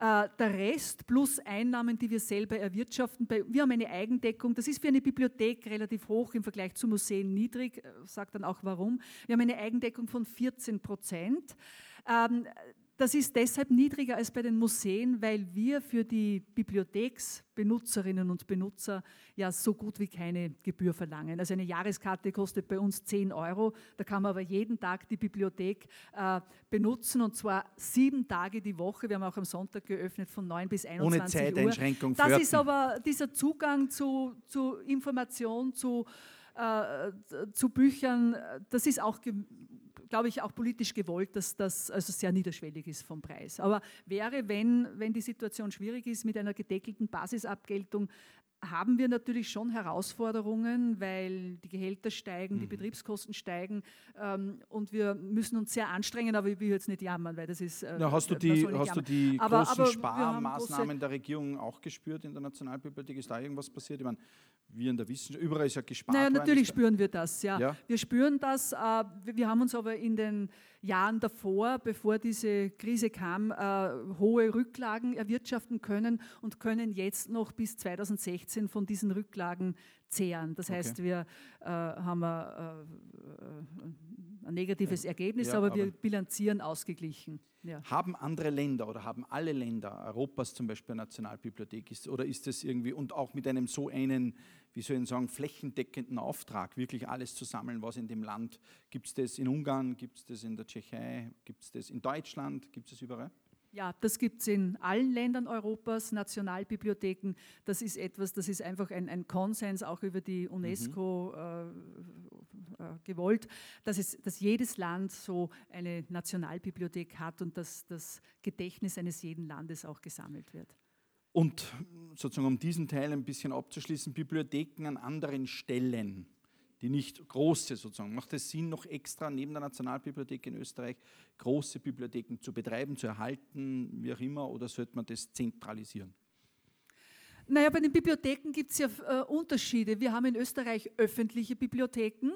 Äh, Der Rest plus Einnahmen, die wir selber erwirtschaften. Wir haben eine Eigendeckung. Das ist für eine Bibliothek relativ hoch im Vergleich zu Museen niedrig. äh, Sagt dann auch warum. Wir haben eine Eigendeckung von 14 Prozent. Das ist deshalb niedriger als bei den Museen, weil wir für die Bibliotheksbenutzerinnen und Benutzer ja so gut wie keine Gebühr verlangen. Also eine Jahreskarte kostet bei uns 10 Euro. Da kann man aber jeden Tag die Bibliothek äh, benutzen und zwar sieben Tage die Woche. Wir haben auch am Sonntag geöffnet von 9 bis 21 Ohne Uhr. Zeiteinschränkung. Das Flirten. ist aber dieser Zugang zu, zu Information, zu, äh, zu Büchern, das ist auch, glaube ich, auch politisch gewollt, dass das also sehr niederschwellig ist vom Preis. Aber wäre, wenn, wenn die Situation schwierig ist mit einer gedeckelten Basisabgeltung, haben wir natürlich schon Herausforderungen, weil die Gehälter steigen, Mhm. die Betriebskosten steigen ähm, und wir müssen uns sehr anstrengen, aber ich will jetzt nicht jammern, weil das ist... äh, Ja, hast du man die, hast du die Aber- großen aber Sparmaßnahmen der Regierung auch gespürt in der Nationalbibliothek? Ist da irgendwas passiert? Ich meine, wir in der Wissenschaft, überall ist ja gespart Naja, natürlich spüren wir das, ja. Ja? Wir spüren das. Äh, wir haben uns aber in den Jahren davor, bevor diese Krise kam, äh, hohe Rücklagen erwirtschaften können und können jetzt noch bis 2016 von diesen Rücklagen zehren. Das Okay. heißt, wir äh, haben ein, äh, ein negatives Ergebnis, ja, aber wir aber- bilanzieren ausgeglichen. Ja. Haben andere Länder oder haben alle Länder Europas zum Beispiel eine Nationalbibliothek? Ist, oder ist das irgendwie, und auch mit einem so einen, wie soll ich sagen, flächendeckenden Auftrag, wirklich alles zu sammeln, was in dem Land, gibt es das in Ungarn, gibt es das in der Tschechei, gibt es das in Deutschland, gibt es das überall? Ja, das gibt es in allen Ländern Europas, Nationalbibliotheken. Das ist etwas, das ist einfach ein, ein Konsens, auch über die UNESCO äh, äh, gewollt, dass, es, dass jedes Land so eine Nationalbibliothek hat und dass das Gedächtnis eines jeden Landes auch gesammelt wird. Und sozusagen um diesen Teil ein bisschen abzuschließen, Bibliotheken an anderen Stellen, die nicht große sozusagen, macht es Sinn, noch extra neben der Nationalbibliothek in Österreich große Bibliotheken zu betreiben, zu erhalten, wie auch immer, oder sollte man das zentralisieren? Naja, bei den Bibliotheken gibt es ja äh, Unterschiede. Wir haben in Österreich öffentliche Bibliotheken.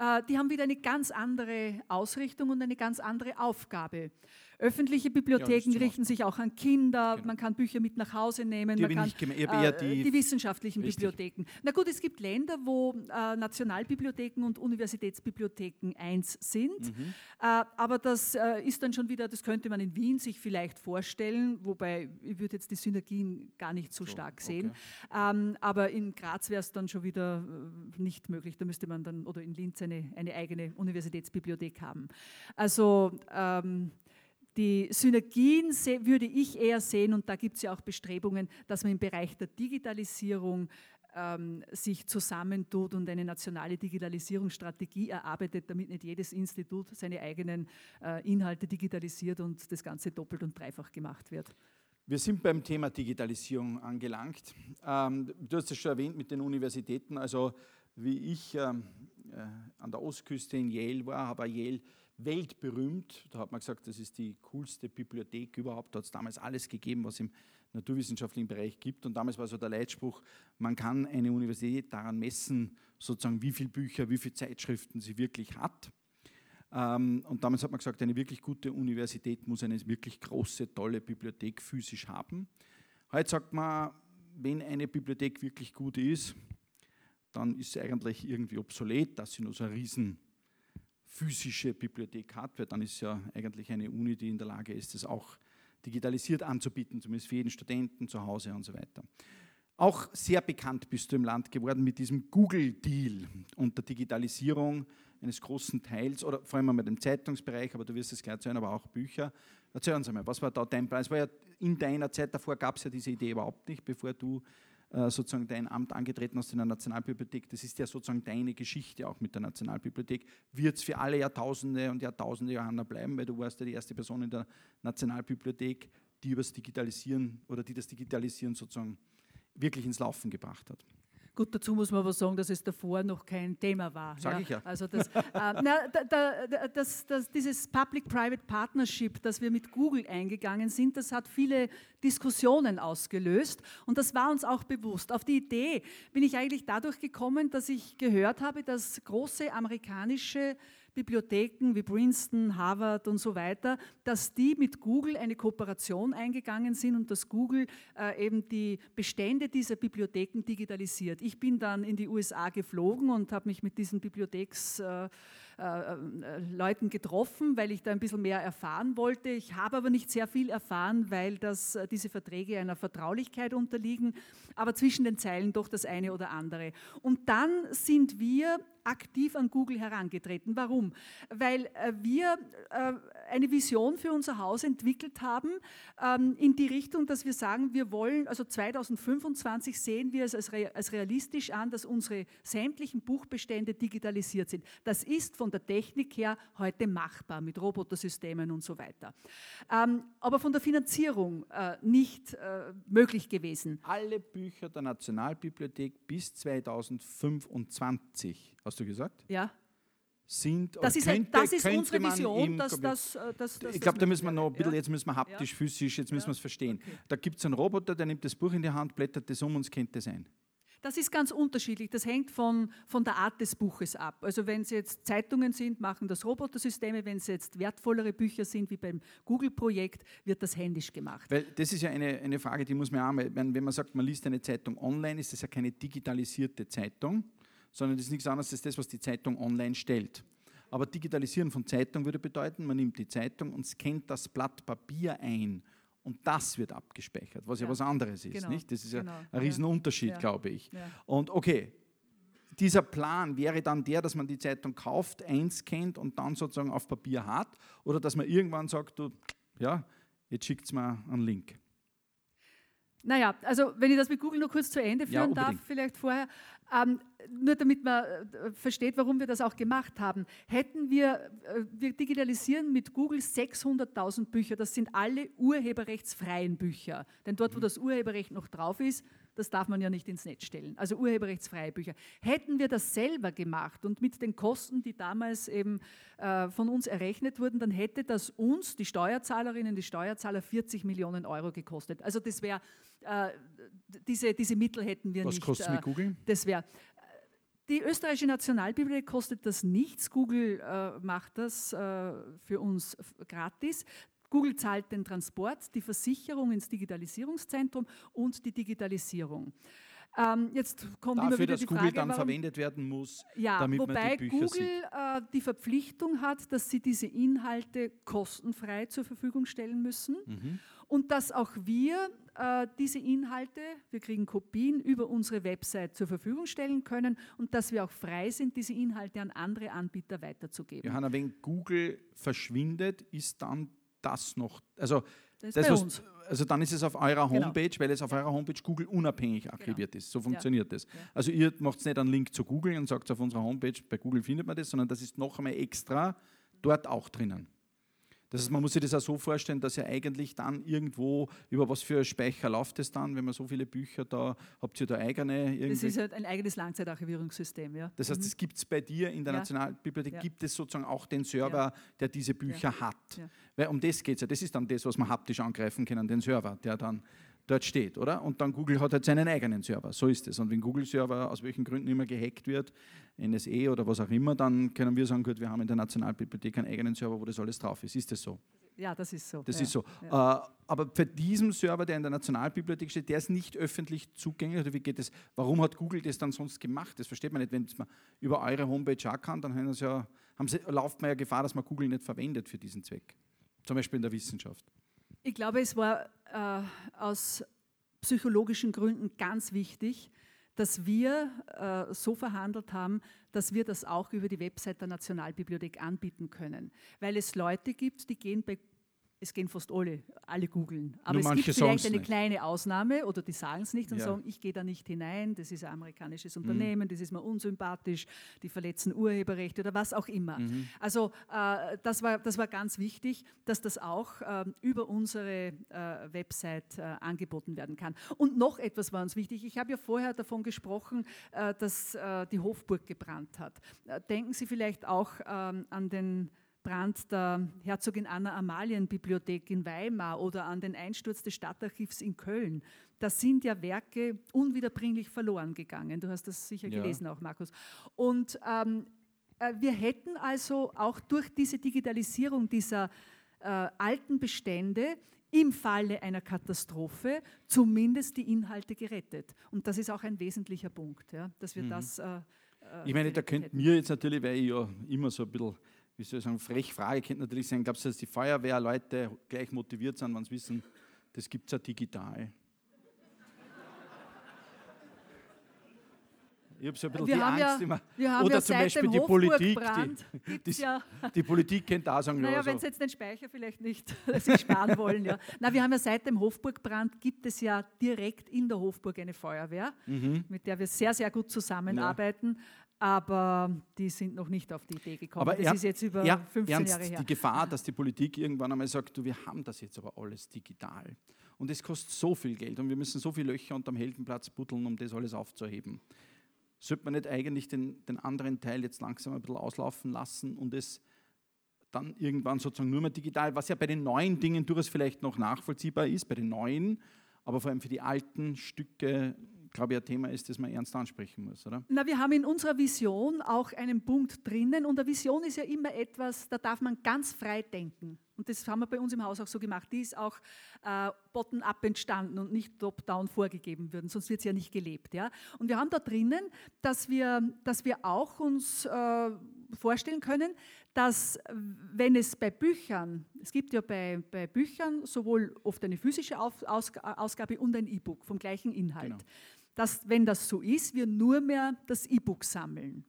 Äh, die haben wieder eine ganz andere Ausrichtung und eine ganz andere Aufgabe. Öffentliche Bibliotheken zu richten sich auch an Kinder, Genau. man kann Bücher mit nach Hause nehmen, Die man kann äh, die- wissenschaftlichen Richtig. Bibliotheken. Na gut, es gibt Länder, wo äh, Nationalbibliotheken und Universitätsbibliotheken eins sind, Mhm. äh, aber das äh, ist dann schon wieder, das könnte man in Wien sich vielleicht vorstellen, wobei ich würde jetzt die Synergien gar nicht so, So, stark sehen. okay. Ähm, aber in Graz wäre es dann schon wieder äh, nicht möglich. Da müsste man dann oder in Linz eine, eine eigene Universitätsbibliothek haben. Also ähm, die Synergien würde ich eher sehen, und da gibt es ja auch Bestrebungen, dass man im Bereich der Digitalisierung ähm, sich zusammentut und eine nationale Digitalisierungsstrategie erarbeitet, damit nicht jedes Institut seine eigenen äh, Inhalte digitalisiert und das Ganze doppelt und dreifach gemacht wird. Wir sind beim Thema Digitalisierung angelangt. Ähm, du hast es schon erwähnt mit den Universitäten. Also wie ich ähm, äh, an der Ostküste in Yale war, habe Yale weltberühmt. Da hat man gesagt, das ist die coolste Bibliothek überhaupt. Da hat es damals alles gegeben, was im naturwissenschaftlichen Bereich gibt. Und damals war so der Leitspruch, man kann eine Universität daran messen, sozusagen wie viele Bücher, wie viele Zeitschriften sie wirklich hat. Ähm, und damals hat man gesagt, eine wirklich gute Universität muss eine wirklich große, tolle Bibliothek physisch haben. Heute sagt man, wenn eine Bibliothek wirklich gut ist, dann ist sie eigentlich irgendwie obsolet, dass sie nur so eine riesen physische Bibliothek hat, weil dann ist ja eigentlich eine Uni, die in der Lage ist, das auch digitalisiert anzubieten, zumindest für jeden Studenten zu Hause und so weiter. Auch sehr bekannt bist du im Land geworden mit diesem Google-Deal und der Digitalisierung eines großen Teils, oder vor allem einmal dem Zeitungsbereich, aber du wirst es gleich erzählen, aber auch Bücher. Erzähl uns einmal, was war da dein? Es war ja in deiner Zeit davor gab es ja diese Idee überhaupt nicht, bevor du sozusagen dein Amt angetreten hast in der Nationalbibliothek. Das ist ja sozusagen deine Geschichte auch mit der Nationalbibliothek. Wird es für alle Jahrtausende und Jahrtausende Johanna bleiben, weil du warst ja die erste Person in der Nationalbibliothek, die über das Digitalisieren oder die das Digitalisieren sozusagen wirklich ins Laufen gebracht hat. Gut, dazu muss man aber sagen, dass es davor noch kein Thema war. Sag ja. ich ja. Also das, äh, (laughs) na, da, da, das, das, dieses Public-Private Partnership, das wir mit Google eingegangen sind, das hat viele Diskussionen ausgelöst und das war uns auch bewusst. Auf die Idee bin ich eigentlich dadurch gekommen, dass ich gehört habe, dass große amerikanische Bibliotheken wie Princeton, Harvard und so weiter, dass die mit Google eine Kooperation eingegangen sind und dass Google äh, eben die Bestände dieser Bibliotheken digitalisiert. Ich bin dann in die USA geflogen und habe mich mit diesen Bibliotheks äh, äh, äh, getroffen, weil ich da ein bisschen mehr erfahren wollte. Ich habe aber nicht sehr viel erfahren, weil das, äh, diese Verträge einer Vertraulichkeit unterliegen, aber zwischen den Zeilen doch das eine oder andere. Und dann sind wir aktiv an Google herangetreten. Warum? Weil äh, wir äh, eine Vision für unser Haus entwickelt haben ähm, in die Richtung, dass wir sagen, wir wollen, also 2025 sehen wir es als, realistisch an, dass unsere sämtlichen Buchbestände digitalisiert sind. Das ist von der Technik her heute machbar mit Robotersystemen und so weiter. Ähm, aber von der Finanzierung äh, nicht möglich gewesen. Alle Bücher der Nationalbibliothek bis 2025, hast du gesagt? Ja sind. Das ist, könnte, das ist unsere Vision. Dass, dass, äh, dass, dass ich glaube, da müssen wir noch ein bisschen, ja. jetzt müssen wir haptisch, ja. physisch, jetzt müssen wir es verstehen. Okay. Da gibt es einen Roboter, der nimmt das Buch in die Hand, blättert das um und es könnte sein. Das ist ganz unterschiedlich. Das hängt von, von der Art des Buches ab. Also wenn es jetzt Zeitungen sind, machen das Robotersysteme. Wenn es jetzt wertvollere Bücher sind, wie beim Google-Projekt, wird das händisch gemacht. Weil das ist ja eine, eine Frage, die muss man auch mal, wenn, wenn man sagt, man liest eine Zeitung online, ist das ja keine digitalisierte Zeitung, sondern das ist nichts anderes als das, was die Zeitung online stellt. Aber Digitalisieren von Zeitung würde bedeuten, man nimmt die Zeitung und scannt das Blatt Papier ein und das wird abgespeichert, was ja, ja was anderes ist. Genau. Nicht? Das ist genau. ja ein Riesenunterschied, ja. glaube ich. Ja. Und okay, dieser Plan wäre dann der, dass man die Zeitung kauft, einscannt und dann sozusagen auf Papier hat oder dass man irgendwann sagt, du, ja, jetzt schickt es mir einen Link. Naja, also wenn ich das mit Google nur kurz zu Ende führen ja, darf, vielleicht vorher, ähm, nur damit man äh, versteht, warum wir das auch gemacht haben. Hätten wir, äh, wir digitalisieren mit Google 600.000 Bücher, das sind alle urheberrechtsfreien Bücher. Denn dort, wo mhm. das Urheberrecht noch drauf ist, das darf man ja nicht ins Netz stellen. Also urheberrechtsfreie Bücher. Hätten wir das selber gemacht und mit den Kosten, die damals eben äh, von uns errechnet wurden, dann hätte das uns, die Steuerzahlerinnen, die Steuerzahler, 40 Millionen Euro gekostet. Also das wäre, äh, diese, diese Mittel hätten wir Was nicht. Was kostet äh, mit Google? Das wäre die österreichische Nationalbibliothek kostet das nichts. Google äh, macht das äh, für uns gratis. Google zahlt den Transport, die Versicherung ins Digitalisierungszentrum und die Digitalisierung. Ähm, jetzt kommt Dafür, immer wieder dass die Google Frage, dann warum, verwendet werden muss, ja, damit wobei man die Bücher Google äh, die Verpflichtung hat, dass sie diese Inhalte kostenfrei zur Verfügung stellen müssen mhm. und dass auch wir äh, diese Inhalte, wir kriegen Kopien über unsere Website zur Verfügung stellen können und dass wir auch frei sind, diese Inhalte an andere Anbieter weiterzugeben. Johanna, wenn Google verschwindet, ist dann das noch, also das, das was, also dann ist es auf eurer genau. Homepage, genau. weil es auf eurer Homepage Google unabhängig genau. archiviert genau. ist. So funktioniert ja. das. Ja. Also ihr macht nicht einen Link zu Google und sagt auf unserer Homepage, bei Google findet man das, sondern das ist noch einmal extra dort auch drinnen. Das heißt, man muss sich das auch so vorstellen, dass ihr eigentlich dann irgendwo, über was für Speicher läuft es dann, wenn man so viele Bücher da, habt ihr da eigene? Das ist halt ein eigenes Langzeitarchivierungssystem, ja. Das heißt, es mhm. gibt es bei dir in der ja. Nationalbibliothek, ja. gibt es sozusagen auch den Server, ja. der diese Bücher hat. Weil um das geht es ja, das ist dann das, was man haptisch angreifen kann, den Server, der dann dort steht, oder? Und dann Google hat halt seinen eigenen Server, so ist es. Und wenn Google-Server aus welchen Gründen immer gehackt wird, NSE oder was auch immer, dann können wir sagen, gut, wir haben in der Nationalbibliothek einen eigenen Server, wo das alles drauf ist. Ist das so? Ja, das ist so. Das ja. ist so. Ja. Äh, aber für diesen Server, der in der Nationalbibliothek steht, der ist nicht öffentlich zugänglich. Oder wie geht das? Warum hat Google das dann sonst gemacht? Das versteht man nicht. Wenn man über eure Homepage auch kann, dann haben sie ja, haben sie, lauft man ja Gefahr, dass man Google nicht verwendet für diesen Zweck. Zum Beispiel in der Wissenschaft. Ich glaube, es war äh, aus psychologischen Gründen ganz wichtig, dass wir äh, so verhandelt haben, dass wir das auch über die Website der Nationalbibliothek anbieten können. Weil es Leute gibt, die gehen bei es gehen fast alle, alle googeln. Aber Nur es gibt vielleicht eine nicht. kleine Ausnahme oder die sagen es nicht und Ja. sagen, ich gehe da nicht hinein, das ist ein amerikanisches Mhm. Unternehmen, das ist mir unsympathisch, die verletzen Urheberrechte oder was auch immer. Mhm. Also äh, das, war, das war ganz wichtig, dass das auch ähm, über unsere äh, Website äh, angeboten werden kann. Und noch etwas war uns wichtig. Ich habe ja vorher davon gesprochen, äh, dass äh, die Hofburg gebrannt hat. Äh, denken Sie vielleicht auch ähm, an den Brand der Herzogin Anna Amalien Bibliothek in Weimar oder an den Einsturz des Stadtarchivs in Köln. Da sind ja Werke unwiederbringlich verloren gegangen. Du hast das sicher Ja. gelesen auch, Markus. Und ähm, äh, wir hätten also auch durch diese Digitalisierung dieser äh, alten Bestände im Falle einer Katastrophe zumindest die Inhalte gerettet. Und das ist auch ein wesentlicher Punkt, ja, dass wir das. Äh, äh, Ich meine, da hätten. mir jetzt natürlich, weil ich ja immer so ein bisschen, wie soll ich sagen, frech frage, könnte natürlich sein, glaubst du, dass die Feuerwehrleute gleich motiviert sind, wenn sie wissen, das gibt es ja digital? Ich habe so ein bisschen Wir die haben Angst ja, immer. Oder ja zum Beispiel die Politik. Die, die, ja, die Politik könnte auch sagen, naja, ja, wenn. Sie jetzt den Speicher vielleicht nicht (laughs) sich sparen wollen. Ja. Na, wir haben ja seit dem Hofburgbrand gibt es ja direkt in der Hofburg eine Feuerwehr, Mhm. mit der wir sehr, sehr gut zusammenarbeiten. Aber die sind noch nicht auf die Idee gekommen. Aber das er- ist jetzt über ja, 15 ernst, Jahre her. die Gefahr, dass die Politik irgendwann einmal sagt, du, wir haben das jetzt aber alles digital. Und es kostet so viel Geld und wir müssen so viele Löcher unterm Heldenplatz buddeln, um das alles aufzuheben. Sollte man nicht eigentlich den, den anderen Teil jetzt langsam ein bisschen auslaufen lassen und es dann irgendwann sozusagen nur mehr digital, was ja bei den neuen Dingen durchaus vielleicht noch nachvollziehbar ist, bei den neuen, aber vor allem für die alten Stücke, glaube ich, ein Thema ist, das man ernst ansprechen muss, oder? Na, wir haben in unserer Vision auch einen Punkt drinnen und eine Vision ist ja immer etwas, da darf man ganz frei denken. Und das haben wir bei uns im Haus auch so gemacht. Die ist auch äh, bottom-up entstanden und nicht top-down vorgegeben würden, sonst wird es ja nicht gelebt. Ja? Und wir haben da drinnen, dass wir, dass wir auch uns äh, vorstellen können, dass wenn es bei Büchern, es gibt ja bei, bei Büchern sowohl oft eine physische Auf, Aus, Ausgabe und ein E-Book vom gleichen Inhalt Genau. Dass, wenn das so ist, wir nur mehr das E-Book sammeln.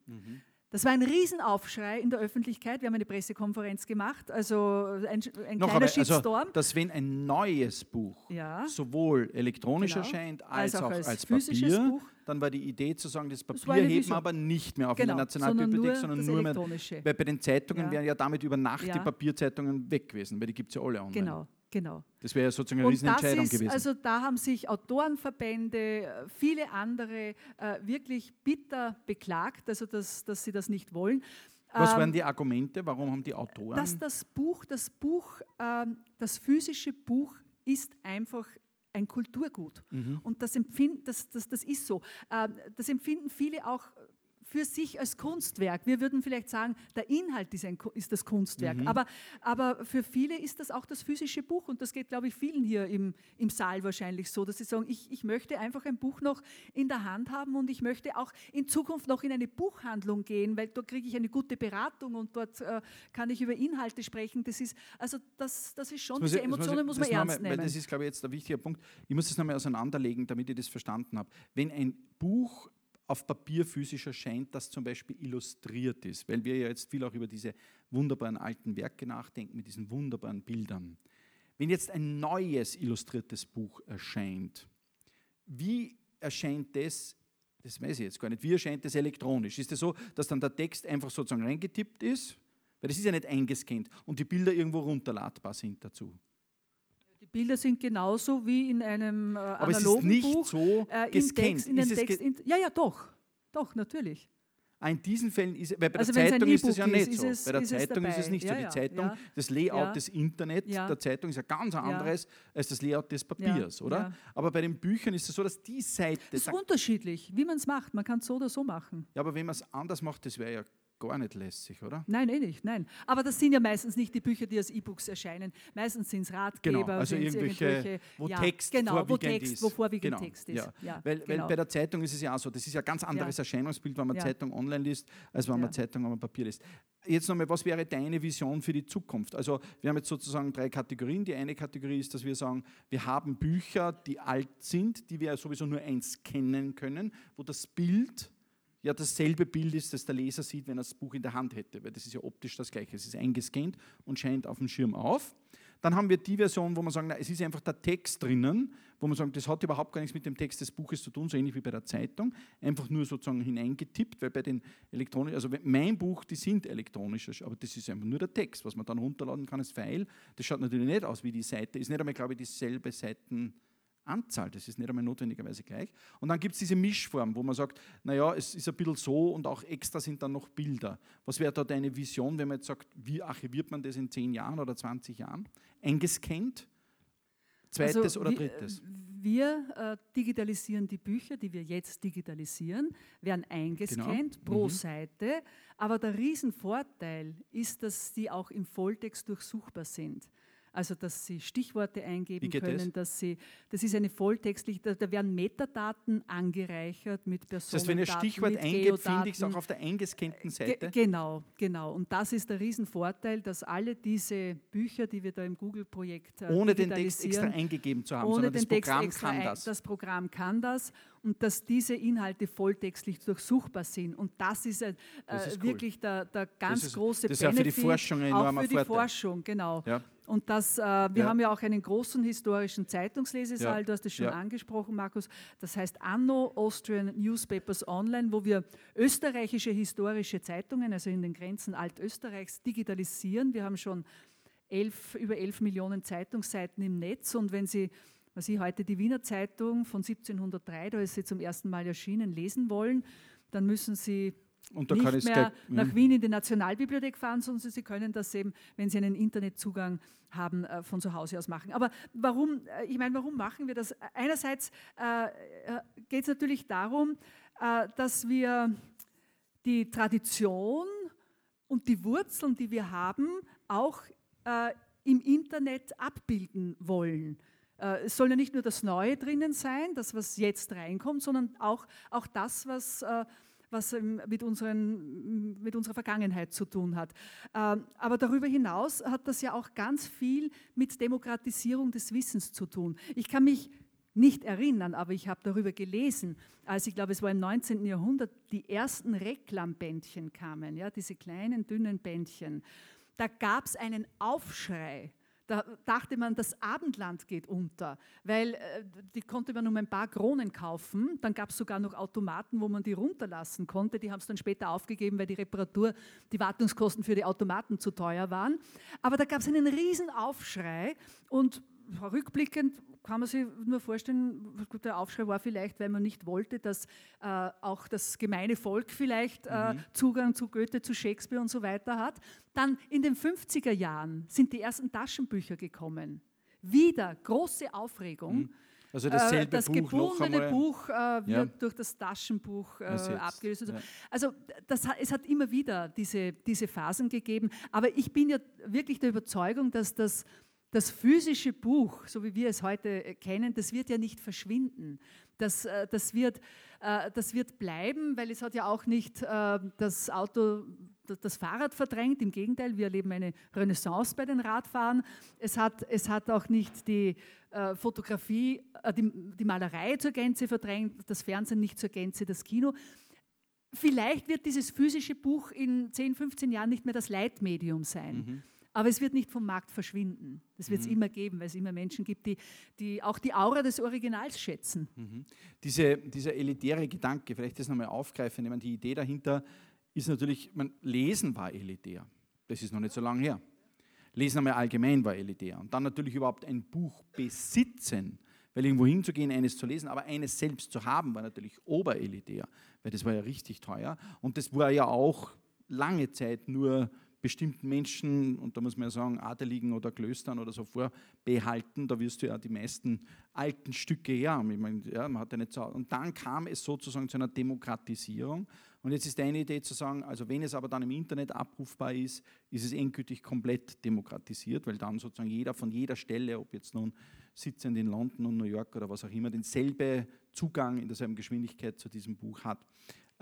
Das war ein Riesenaufschrei in der Öffentlichkeit. Wir haben eine Pressekonferenz gemacht, also ein, ein Noch kleiner einmal, Shitstorm. Also, dass wenn ein neues Buch Ja. sowohl elektronisch Genau. erscheint als, auch als, physisches Papier, Buch. Dann war die Idee zu sagen, das Papier heben aber nicht mehr auf Genau, in der Nationalbibliothek, sondern nur sondern nur, mehr, weil bei den Zeitungen Ja. wären ja damit über Nacht Ja. die Papierzeitungen weg gewesen, weil die gibt es ja alle online. Genau, genau. Das wäre ja sozusagen eine Und Riesenentscheidung ist, gewesen. also da haben sich Autorenverbände, äh, viele andere äh, wirklich bitter beklagt, also dass, dass sie das nicht wollen. Was Ähm, waren die Argumente? Warum haben die Autoren? dass das Buch, das Buch, ähm, das physische Buch ist einfach ein Kulturgut. Mhm. Und das, empfind, das, das, das ist so. Ähm, das empfinden viele auch für sich als Kunstwerk. Wir würden vielleicht sagen, der Inhalt ist, ein, ist das Kunstwerk. Mhm. Aber, aber für viele ist das auch das physische Buch. Und das geht, glaube ich, vielen hier im, im Saal wahrscheinlich so, dass sie sagen, ich, ich möchte einfach ein Buch noch in der Hand haben und ich möchte auch in Zukunft noch in eine Buchhandlung gehen, weil dort kriege ich eine gute Beratung und dort äh, kann ich über Inhalte sprechen. Das ist, also das, das ist schon, Das diese ich- Emotionen ich- muss man ernst nehmen. Weil das ist, glaube ich, jetzt der wichtige Punkt. Ich muss das nochmal auseinanderlegen, damit ich das verstanden habe. Wenn ein Buch auf Papier physisch erscheint, das zum Beispiel illustriert ist, weil wir ja jetzt viel auch über diese wunderbaren alten Werke nachdenken, mit diesen wunderbaren Bildern. Wenn jetzt ein neues illustriertes Buch erscheint, wie erscheint das? Das weiß ich jetzt gar nicht. Wie erscheint das elektronisch? Ist es das so, dass dann der Text einfach sozusagen reingetippt ist? Weil das ist ja nicht eingescannt und die Bilder irgendwo runterladbar sind dazu. Die Bilder sind genauso wie in einem äh, Aber es ist analogen nicht Buch. so äh, gescannt. Text, in den Ist es Text, in, ja, ja, doch. Doch, natürlich. Ah, In diesen Fällen ist bei Also der ein Zeitung ist es ja ist, nicht so. es- bei der ist es Zeitung ist es nicht so. Ja, Die ja, Zeitung, ja. das Layout Ja. des Internet Ja. der Zeitung ist ja ganz anderes als das Layout des Papiers, oder? Aber bei den Büchern ist es so, dass die Seite. Es ist unterschiedlich, wie man es macht. Man kann es so oder so machen. ja, aber wenn man es anders macht, das wäre ja gar nicht lässig, oder? Nein, eh nicht, nein. Aber das sind ja meistens nicht die Bücher, die als E-Books erscheinen. Meistens sind es Ratgeber. Genau, also sind's irgendwelche, wo ja, Text genau, wo vorwiegend Text, ist. wo vorwiegend genau, Text ist. Ja. Ja, weil, genau. weil bei der Zeitung ist es ja auch so, das ist ja ein ganz anderes Erscheinungsbild, wenn man Ja. Zeitung online liest, als wenn Ja. man Zeitung am Papier liest. Jetzt nochmal, was wäre deine Vision für die Zukunft? Also wir haben jetzt sozusagen drei Kategorien. Die eine Kategorie ist, dass wir sagen, wir haben Bücher, die alt sind, die wir sowieso nur einscannen können, wo das Bild ja dasselbe Bild ist, das der Leser sieht, wenn er das Buch in der Hand hätte, weil das ist ja optisch das gleiche. Es ist eingescannt und scheint auf dem Schirm auf. Dann haben wir die Version, wo man sagen, na, es ist einfach der Text drinnen, wo man sagt, das hat überhaupt gar nichts mit dem Text des Buches zu tun, so ähnlich wie bei der Zeitung, einfach nur sozusagen hineingetippt, weil bei den elektronischen, also mein Buch, die sind elektronisch, aber das ist einfach nur der Text, was man dann runterladen kann als File. Das schaut natürlich nicht aus wie die Seite, ist nicht einmal, glaube ich, dieselbe Seiten. Anzahl, das ist nicht einmal notwendigerweise gleich. Und dann gibt es diese Mischform, wo man sagt, naja, es ist ein bisschen so und auch extra sind dann noch Bilder. Was wäre da deine Vision, wenn man jetzt sagt, wie archiviert man das in 10 Jahren oder 20 Jahren? Eingescannt? Zweites also, oder drittes? Wir äh, digitalisieren die Bücher, die wir jetzt digitalisieren, werden eingescannt genau. pro mhm. Seite. Aber der Riesenvorteil ist, dass sie auch im Volltext durchsuchbar sind. Also, dass Sie Stichworte eingeben können, das? dass Sie, das ist eine volltextliche, da, da, werden Metadaten angereichert mit Personen. Das heißt, wenn ihr Stichwort eingebt, finde ich es auch auf der eingescannten Seite. Ge genau, genau. Und das ist der Riesenvorteil, dass alle diese Bücher, die wir da im Google-Projekt äh, ohne den Text extra eingegeben zu haben, ohne sondern das Programm kann das. Das Programm kann das und dass diese Inhalte volltextlich durchsuchbar sind. Und das ist, äh, das ist wirklich cool. der, der ganz das ist, große das ist Benefit. Auch für die Forschung ein enormer Auch für die Vorteil. Forschung, genau. Ja. Und das, äh, wir ja. haben ja auch einen großen historischen Zeitungslesesaal, ja. du hast es schon ja. angesprochen, Markus. Das heißt Anno Austrian Newspapers Online, wo wir österreichische historische Zeitungen, also in den Grenzen Altösterreichs, digitalisieren. Wir haben schon elf, über 11 Millionen Zeitungsseiten im Netz und wenn Sie was Sie heute die Wiener Zeitung von 1703, da ist sie zum ersten Mal erschienen, lesen wollen, dann müssen Sie nicht mehr nach Wien in die Nationalbibliothek fahren, sondern Sie können das eben, wenn Sie einen Internetzugang haben, äh, von zu Hause aus machen. Aber warum, äh, ich meine, warum machen wir das? Einerseits äh, geht es natürlich darum, dass wir die Tradition und die Wurzeln, die wir haben, auch im Internet abbilden wollen. Es soll ja nicht nur das Neue drinnen sein, das, was jetzt reinkommt, sondern auch, auch das, was, was mit, unseren, mit unserer Vergangenheit zu tun hat. Ähm, aber darüber hinaus hat das ja auch ganz viel mit Demokratisierung des Wissens zu tun. Ich kann mich nicht erinnern, aber ich habe darüber gelesen, als ich glaube, es war im 19. Jahrhundert, die ersten Reklambändchen kamen, ja, diese kleinen, dünnen Bändchen. Da gab es einen Aufschrei da dachte man, das Abendland geht unter, weil äh, die konnte man um ein paar Kronen kaufen. Dann gab es sogar noch Automaten, wo man die runterlassen konnte. Die haben es dann später aufgegeben, weil die Reparatur, die Wartungskosten für die Automaten zu teuer waren. Aber da gab es einen riesen Aufschrei und rückblickend kann man sich nur vorstellen, der Aufschrei war vielleicht, weil man nicht wollte, dass äh, auch das gemeine Volk vielleicht äh, mhm. Zugang zu Goethe, zu Shakespeare und so weiter hat. Dann in den 50er Jahren sind die ersten Taschenbücher gekommen. Wieder große Aufregung. Mhm. Also dasselbe äh, das Buch gebundene Buch äh, wird ja. durch das Taschenbuch äh, abgelöst. Ja. Also das, es hat immer wieder diese, diese Phasen gegeben. Aber ich bin ja wirklich der Überzeugung, dass das das physische Buch, so wie wir es heute äh, kennen, das wird ja nicht verschwinden. Das, äh, das, wird, äh, das wird bleiben, weil es hat ja auch nicht das Auto, das Fahrrad verdrängt. Im Gegenteil, wir erleben eine Renaissance bei den Radfahren. Es hat, es hat auch nicht die Fotografie, die, die Malerei zur Gänze verdrängt, das Fernsehen nicht zur Gänze, das Kino. Vielleicht wird dieses physische Buch in 10, 15 Jahren nicht mehr das Leitmedium sein. Mhm. Aber es wird nicht vom Markt verschwinden. Das wird es mhm. immer geben, weil es immer Menschen gibt, die, die auch die Aura des Originals schätzen. Mhm. Diese, dieser elitäre Gedanke, vielleicht das nochmal aufgreifen, meine, die Idee dahinter ist natürlich, man, Lesen war elitär. Das ist noch nicht so lange her. Lesen einmal allgemein war elitär. Und dann natürlich überhaupt ein Buch besitzen, weil irgendwo hinzugehen, eines zu lesen, aber eines selbst zu haben, war natürlich oberelitär, weil das war ja richtig teuer. Und das war ja auch lange Zeit nur bestimmten Menschen, und da muss man ja sagen, Adeligen oder Klöstern oder so vorbehalten. Da wirst du ja die meisten alten Stücke her haben. Ich meine, ja, man hat ja nicht. Und dann kam es sozusagen zu einer Demokratisierung. Und jetzt ist deine Idee zu sagen, also wenn es aber dann im Internet abrufbar ist, ist es endgültig komplett demokratisiert, weil dann sozusagen jeder von jeder Stelle, ob jetzt nun sitzend in London und New York oder was auch immer, denselbe Zugang in derselben Geschwindigkeit zu diesem Buch hat.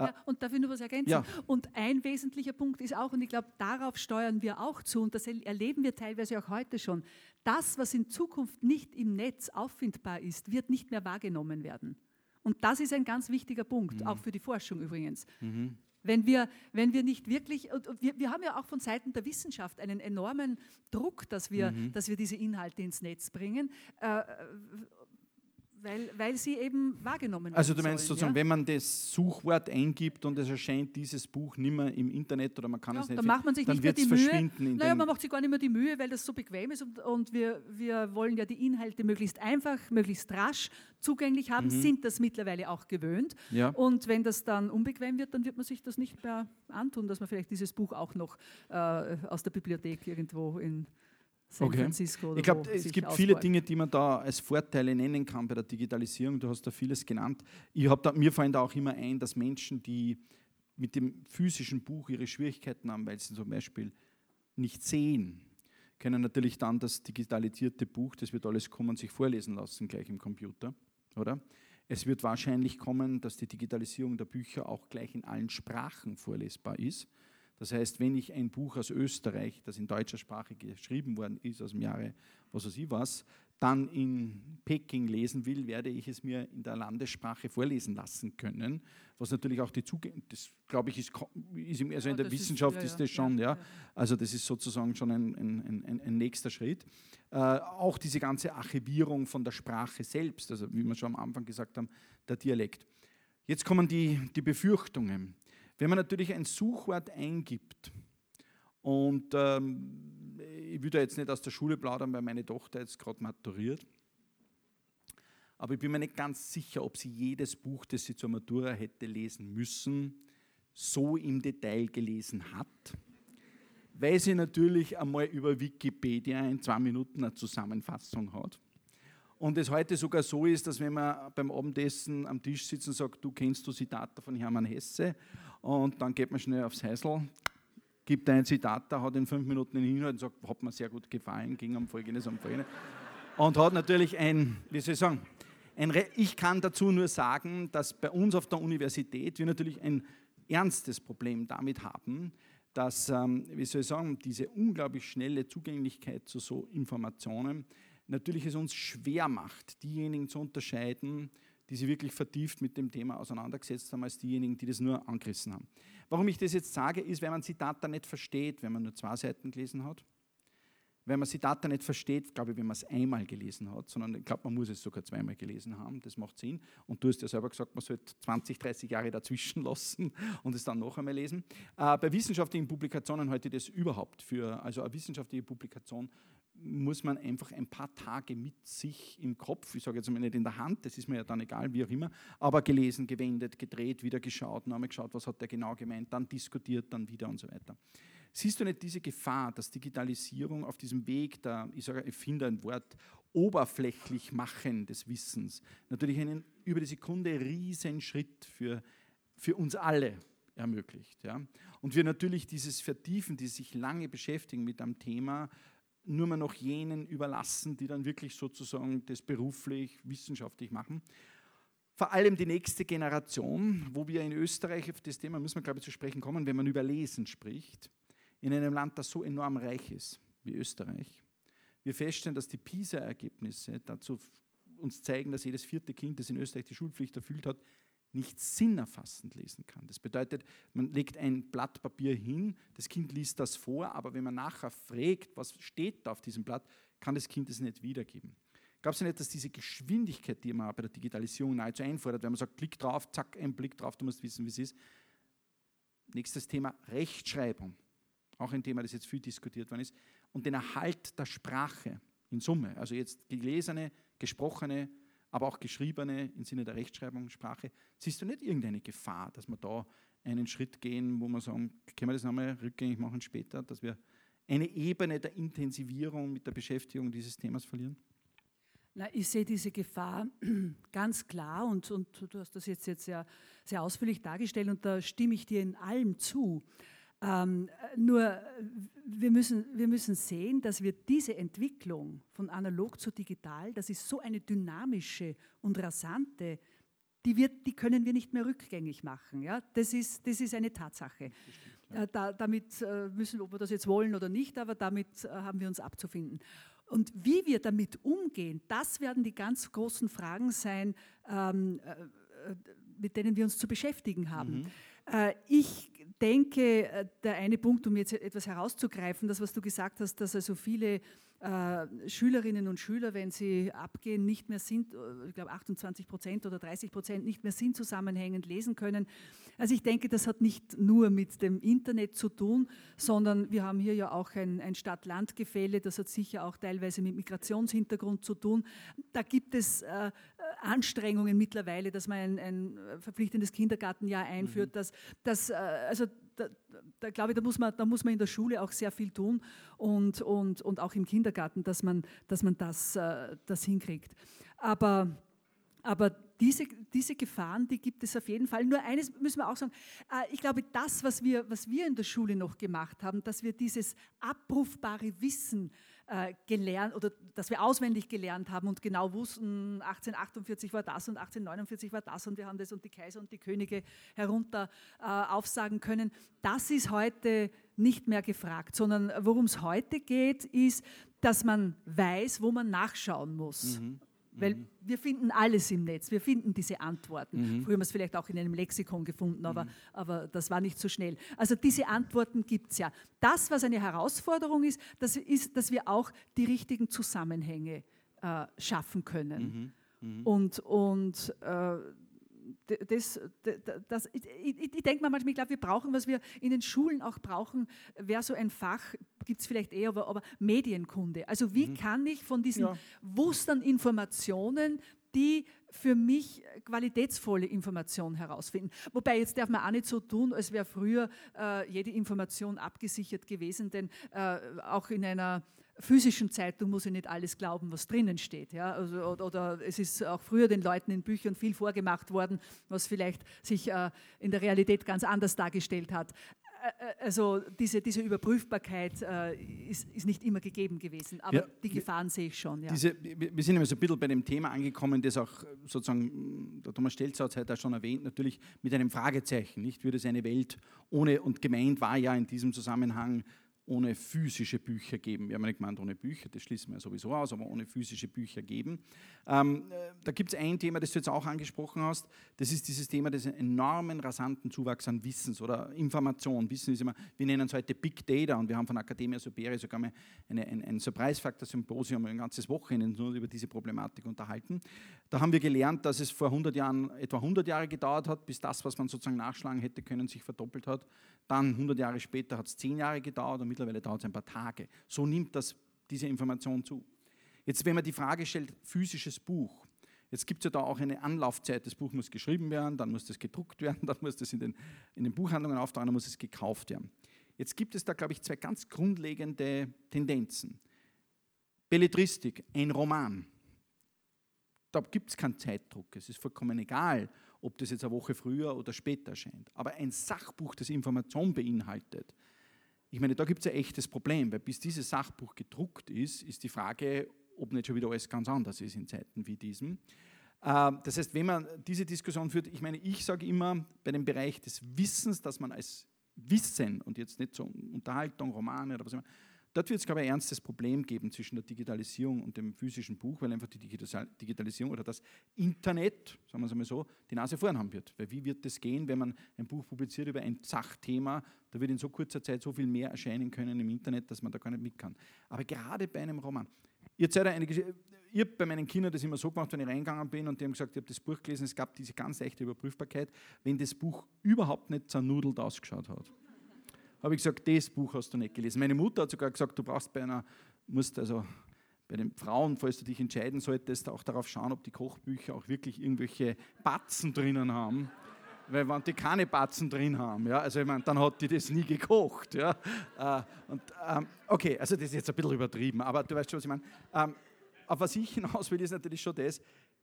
Ja, und darf ich nur was ergänzen? Ja. Und ein wesentlicher Punkt ist auch, und ich glaube, darauf steuern wir auch zu, und das erleben wir teilweise auch heute schon, das, was in Zukunft nicht im Netz auffindbar ist, wird nicht mehr wahrgenommen werden. Und das ist ein ganz wichtiger Punkt, mhm. auch für die Forschung übrigens. Mhm. Wenn wir, wenn wir nicht wirklich, und wir, wir haben ja auch von Seiten der Wissenschaft einen enormen Druck, dass wir, mhm. dass wir diese Inhalte ins Netz bringen. Äh, weil, weil sie eben wahrgenommen werden. Also du meinst sollen, sozusagen, ja? wenn man das Suchwort eingibt und es erscheint dieses Buch nicht mehr im Internet oder man kann ja, es nicht, dann macht man sich dann nicht mehr die Mühe. Naja, man macht sich gar nicht mehr die Mühe, weil das so bequem ist und, und wir, wir wollen ja die Inhalte möglichst einfach, möglichst rasch zugänglich haben, mhm. sind das mittlerweile auch gewöhnt. Ja. Und wenn das dann unbequem wird, dann wird man sich das nicht mehr antun, dass man vielleicht dieses Buch auch noch äh, aus der Bibliothek irgendwo in San okay. Francisco. ich glaube, es gibt viele Dinge, die man da als Vorteile nennen kann bei der Digitalisierung. Du hast da vieles genannt. Ich da, mir fallen da auch immer ein, dass Menschen, die mit dem physischen Buch ihre Schwierigkeiten haben, weil sie zum Beispiel nicht sehen, können natürlich dann das digitalisierte Buch, das wird alles kommen, sich vorlesen lassen gleich im Computer, oder? Es wird wahrscheinlich kommen, dass die Digitalisierung der Bücher auch gleich in allen Sprachen vorlesbar ist. Das heißt, wenn ich ein Buch aus Österreich, das in deutscher Sprache geschrieben worden ist, aus dem Jahre, was weiß ich was, dann in Peking lesen will, werde ich es mir in der Landessprache vorlesen lassen können, was natürlich auch die Zugänge, das glaube ich, ist, ist also ja, in der Wissenschaft ist, ja, ist das schon, ja, also das ist sozusagen schon ein, ein, ein, ein nächster Schritt. Äh, auch diese ganze Archivierung von der Sprache selbst, also wie wir schon am Anfang gesagt haben, der Dialekt. Jetzt kommen die, die Befürchtungen. Wenn man natürlich ein Suchwort eingibt und ähm, ich da jetzt nicht aus der Schule plaudern, weil meine Tochter jetzt gerade maturiert, aber ich bin mir nicht ganz sicher, ob sie jedes Buch, das sie zur Matura hätte lesen müssen, so im Detail gelesen hat, weil sie natürlich einmal über Wikipedia in zwei Minuten eine Zusammenfassung hat. Und es heute sogar so ist, dass wenn man beim Abendessen am Tisch sitzt und sagt, du kennst du Zitate von Hermann Hesse und dann geht man schnell aufs Häusl, gibt ein Zitat, da hat in fünf Minuten den Inhalt und sagt, hat mir sehr gut gefallen, ging um Folgendes, um Folgendes. Und hat natürlich ein, wie soll ich sagen, ein ich kann dazu nur sagen, dass bei uns auf der Universität wir natürlich ein ernstes Problem damit haben, dass, ähm, wie soll ich sagen, diese unglaublich schnelle Zugänglichkeit zu so Informationen natürlich es uns schwer macht, diejenigen zu unterscheiden, die sich wirklich vertieft mit dem Thema auseinandergesetzt haben, als diejenigen, die das nur angerissen haben. Warum ich das jetzt sage, ist, wenn man Zitate nicht versteht, wenn man nur zwei Seiten gelesen hat. Wenn man Zitate nicht versteht, glaube ich, wenn man es einmal gelesen hat, sondern ich glaube, man muss es sogar zweimal gelesen haben, das macht Sinn. Und du hast ja selber gesagt, man sollte 20, 30 Jahre dazwischen (laughs) lassen und es dann noch einmal lesen. Äh, bei wissenschaftlichen Publikationen halte ich das überhaupt für, also eine wissenschaftliche Publikation muss man einfach ein paar Tage mit sich im Kopf, ich sage jetzt mal nicht in der Hand, das ist mir ja dann egal, wie auch immer, aber gelesen, gewendet, gedreht, wieder geschaut, nochmal geschaut, was hat der genau gemeint, dann diskutiert, dann wieder und so weiter. Siehst du nicht diese Gefahr, dass Digitalisierung auf diesem Weg der, ich sage, ich finde ein Wort, oberflächlich machen des Wissens natürlich einen über die Sekunde riesen Schritt für, für uns alle ermöglicht. Ja? Und wir natürlich dieses Vertiefen, dieses sich lange beschäftigen mit einem Thema, nur mehr noch jenen überlassen, die dann wirklich sozusagen das beruflich, wissenschaftlich machen. Vor allem die nächste Generation, wo wir in Österreich, auf das Thema müssen wir, glaube ich, zu sprechen kommen, wenn man über Lesen spricht, in einem Land, das so enorm reich ist wie Österreich. Wir feststellen, dass die PISA-Ergebnisse dazu uns zeigen, dass jedes vierte Kind, das in Österreich die Schulpflicht erfüllt hat, nicht sinnerfassend lesen kann. Das bedeutet, man legt ein Blatt Papier hin, das Kind liest das vor, aber wenn man nachher fragt, was steht da auf diesem Blatt, kann das Kind es nicht wiedergeben. Glaubst du nicht, dass diese Geschwindigkeit, die man bei der Digitalisierung nahezu einfordert, wenn man sagt, klick drauf, zack, ein Blick drauf, du musst wissen, wie es ist. Nächstes Thema, Rechtschreibung. Auch ein Thema, das jetzt viel diskutiert worden ist. Und den Erhalt der Sprache in Summe. Also jetzt gelesene, gesprochene, aber auch geschriebene im Sinne der Rechtschreibung, Sprache. Siehst du nicht irgendeine Gefahr, dass wir da einen Schritt gehen, wo wir sagen, können wir das nochmal rückgängig machen später, dass wir eine Ebene der Intensivierung mit der Beschäftigung dieses Themas verlieren? Na, ich sehe diese Gefahr (clears throat) ganz klar und, und du hast das jetzt, jetzt sehr, sehr ausführlich dargestellt und da stimme ich dir in allem zu. Ähm, nur wir müssen, wir müssen sehen, dass wir diese Entwicklung von analog zu digital, das ist so eine dynamische und rasante, die, wird, die können wir nicht mehr rückgängig machen. Ja? Das, ist, das ist eine Tatsache. Bestimmt, äh, da, damit äh, müssen, ob wir das jetzt wollen oder nicht, aber damit äh, haben wir uns abzufinden. Und wie wir damit umgehen, das werden die ganz großen Fragen sein, ähm, mit denen wir uns zu beschäftigen haben. Mhm. Äh, ich denke, äh, der eine Punkt, um jetzt etwas herauszugreifen, das, was du gesagt hast, dass also viele äh, Schülerinnen und Schüler, wenn sie abgehen, nicht mehr sind, äh, ich glaube 28 Prozent oder 30 Prozent nicht mehr sinnzusammenhängend lesen können. Also ich denke, das hat nicht nur mit dem Internet zu tun, sondern wir haben hier ja auch ein, ein Stadt-Land-Gefälle, das hat sicher auch teilweise mit Migrationshintergrund zu tun. Da gibt es äh, Anstrengungen mittlerweile, dass man ein, ein verpflichtendes Kindergartenjahr einführt, mhm. dass, dass äh, also da, da, glaube ich, da muss, man, da muss man in der Schule auch sehr viel tun und, und, und auch im Kindergarten, dass man, dass man das, äh, das hinkriegt. Aber, aber diese, diese Gefahren, die gibt es auf jeden Fall. Nur eines müssen wir auch sagen, äh, ich glaube, das, was wir, was wir in der Schule noch gemacht haben, dass wir dieses abrufbare Wissen äh, gelernt oder dass wir auswendig gelernt haben und genau wussten, 1848 war das und 1849 war das und wir haben das und die Kaiser und die Könige herunter äh, aufsagen können. Das ist heute nicht mehr gefragt, sondern worum es heute geht, ist, dass man weiß, wo man nachschauen muss. Mhm. Weil mhm. wir finden alles im Netz, wir finden diese Antworten. Mhm. Früher haben wir es vielleicht auch in einem Lexikon gefunden, aber, mhm. aber das war nicht so schnell. Also diese Antworten gibt es ja. Das, was eine Herausforderung ist, das ist, dass wir auch die richtigen Zusammenhänge äh, schaffen können. Mhm. mhm. Und, und äh, das, das, ich, ich denke mal manchmal, ich glaube, wir brauchen, was wir in den Schulen auch brauchen, wäre so ein Fach, gibt es vielleicht eher, aber, aber, Medienkunde. Also wie mhm. kann ich von diesen ja. Wustern Informationen die für mich qualitätsvolle Information herausfinden. Wobei jetzt darf man auch nicht so tun, als wäre früher äh, jede Information abgesichert gewesen, denn äh, auch in einer physischen Zeitung muss ich nicht alles glauben, was drinnen steht. Ja? Also, oder, oder, es ist auch früher den Leuten in Büchern viel vorgemacht worden, was vielleicht sich äh, in der Realität ganz anders dargestellt hat. Äh, also diese, diese Überprüfbarkeit äh, ist, ist, nicht immer gegeben gewesen, aber ja, die Gefahren sehe ich schon. Ja. Diese, wir sind immer so ein bisschen bei dem Thema angekommen, das auch sozusagen, der Thomas Stelzer hat es heute auch schon erwähnt, natürlich mit einem Fragezeichen. Nicht würde es eine Welt ohne, und gemeint war ja in diesem Zusammenhang ohne physische Bücher geben. Wir haben nicht gemeint ohne Bücher, das schließen wir sowieso aus, aber ohne physische Bücher geben. Ähm, äh, da gibt es ein Thema, das du jetzt auch angesprochen hast, das ist dieses Thema des enormen, rasanten Zuwachs an Wissens oder Information. Wissen ist immer, wir nennen es heute Big Data und wir haben von Academia Superi sogar mal eine, ein, ein Surprise-Factor-Symposium ein ganzes Wochenende nur über diese Problematik unterhalten. Da haben wir gelernt, dass es vor 100 Jahren etwa 100 Jahre gedauert hat, bis das, was man sozusagen nachschlagen hätte können, sich verdoppelt hat. Dann 100 Jahre später hat es 10 Jahre gedauert und mittlerweile dauert es ein paar Tage. So nimmt das, diese Information zu. Jetzt, wenn man die Frage stellt, physisches Buch, Jetzt gibt es ja da auch eine Anlaufzeit. Das Buch muss geschrieben werden, dann muss das gedruckt werden, (laughs) dann muss das in den, in den Buchhandlungen auftauchen, dann muss es gekauft werden. Jetzt gibt es da, glaube ich, zwei ganz grundlegende Tendenzen. Belletristik, ein Roman. Da gibt es keinen Zeitdruck. Es ist vollkommen egal, ob das jetzt eine Woche früher oder später erscheint. Aber ein Sachbuch, das Information beinhaltet, ich meine, da gibt es ein echtes Problem, weil bis dieses Sachbuch gedruckt ist, ist die Frage, ob nicht schon wieder alles ganz anders ist in Zeiten wie diesen. Ähm, das heißt, wenn man diese Diskussion führt, ich meine, ich sage immer, bei dem Bereich des Wissens, dass man als Wissen und jetzt nicht so Unterhaltung, Romane oder was immer, Dort wird es, glaube ich, ein ernstes Problem geben zwischen der Digitalisierung und dem physischen Buch, weil einfach die Digitalisierung oder das Internet, sagen wir es einmal so, die Nase vorn haben wird. Weil wie wird das gehen, wenn man ein Buch publiziert über ein Sachthema, da wird in so kurzer Zeit so viel mehr erscheinen können im Internet, dass man da gar nicht mit kann. Aber gerade bei einem Roman. Ihr seid eine ich habe bei meinen Kindern das immer so gemacht, wenn ich reingegangen bin und die haben gesagt, ich habe das Buch gelesen, es gab diese ganz echte Überprüfbarkeit, wenn das Buch überhaupt nicht zernudelt ausgeschaut hat habe ich gesagt, das Buch hast du nicht gelesen. Meine Mutter hat sogar gesagt, du brauchst bei einer, musst also bei den Frauen, falls du dich entscheiden solltest, auch darauf schauen, ob die Kochbücher auch wirklich irgendwelche Batzen drinnen haben. Weil wenn die keine Batzen drin haben, ja, also ich meine, dann hat die das nie gekocht. Ja. Äh, und, ähm, okay, also das ist jetzt ein bisschen übertrieben, aber du weißt schon, was ich meine. Ähm, auf was ich hinaus will, ist natürlich schon das,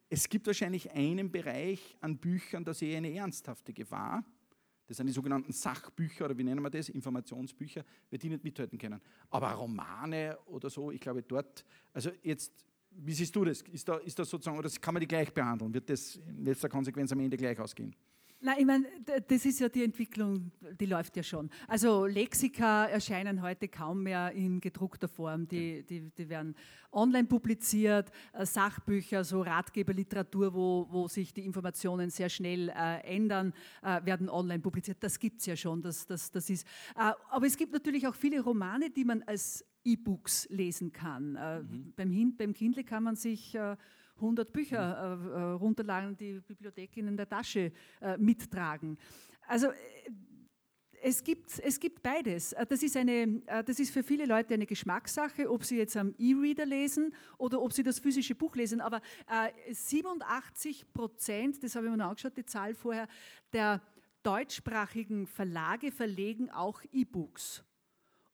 es gibt wahrscheinlich einen Bereich an Büchern, da sehe ich eine ernsthafte Gefahr. Das sind die sogenannten Sachbücher oder wie nennen wir das, Informationsbücher, weil die nicht mithalten können. Aber Romane oder so, ich glaube dort, also jetzt, wie siehst du das? Ist da, ist das sozusagen, oder kann man die gleich behandeln? Wird das in letzter Konsequenz am Ende gleich ausgehen? Nein, ich meine, das ist ja die Entwicklung, die läuft ja schon. Also Lexika erscheinen heute kaum mehr in gedruckter Form, die, die, die werden online publiziert, äh, Sachbücher, so Ratgeberliteratur, wo, wo sich die Informationen sehr schnell äh, ändern, äh, werden online publiziert. Das gibt es ja schon, das, das, das ist. Äh, aber es gibt natürlich auch viele Romane, die man als E-Books lesen kann. Äh, mhm. beim, beim Kindle kann man sich 100 Bücher mhm. äh, äh, runterladen, die Bibliothek in der Tasche äh, mittragen. Also äh, es gibt, es gibt beides. Äh, das ist, eine, das ist für viele Leute eine Geschmackssache, ob sie jetzt am E-Reader lesen oder ob sie das physische Buch lesen. Aber äh, 87 Prozent, das habe ich mir noch angeschaut, die Zahl vorher, der deutschsprachigen Verlage verlegen auch E-Books.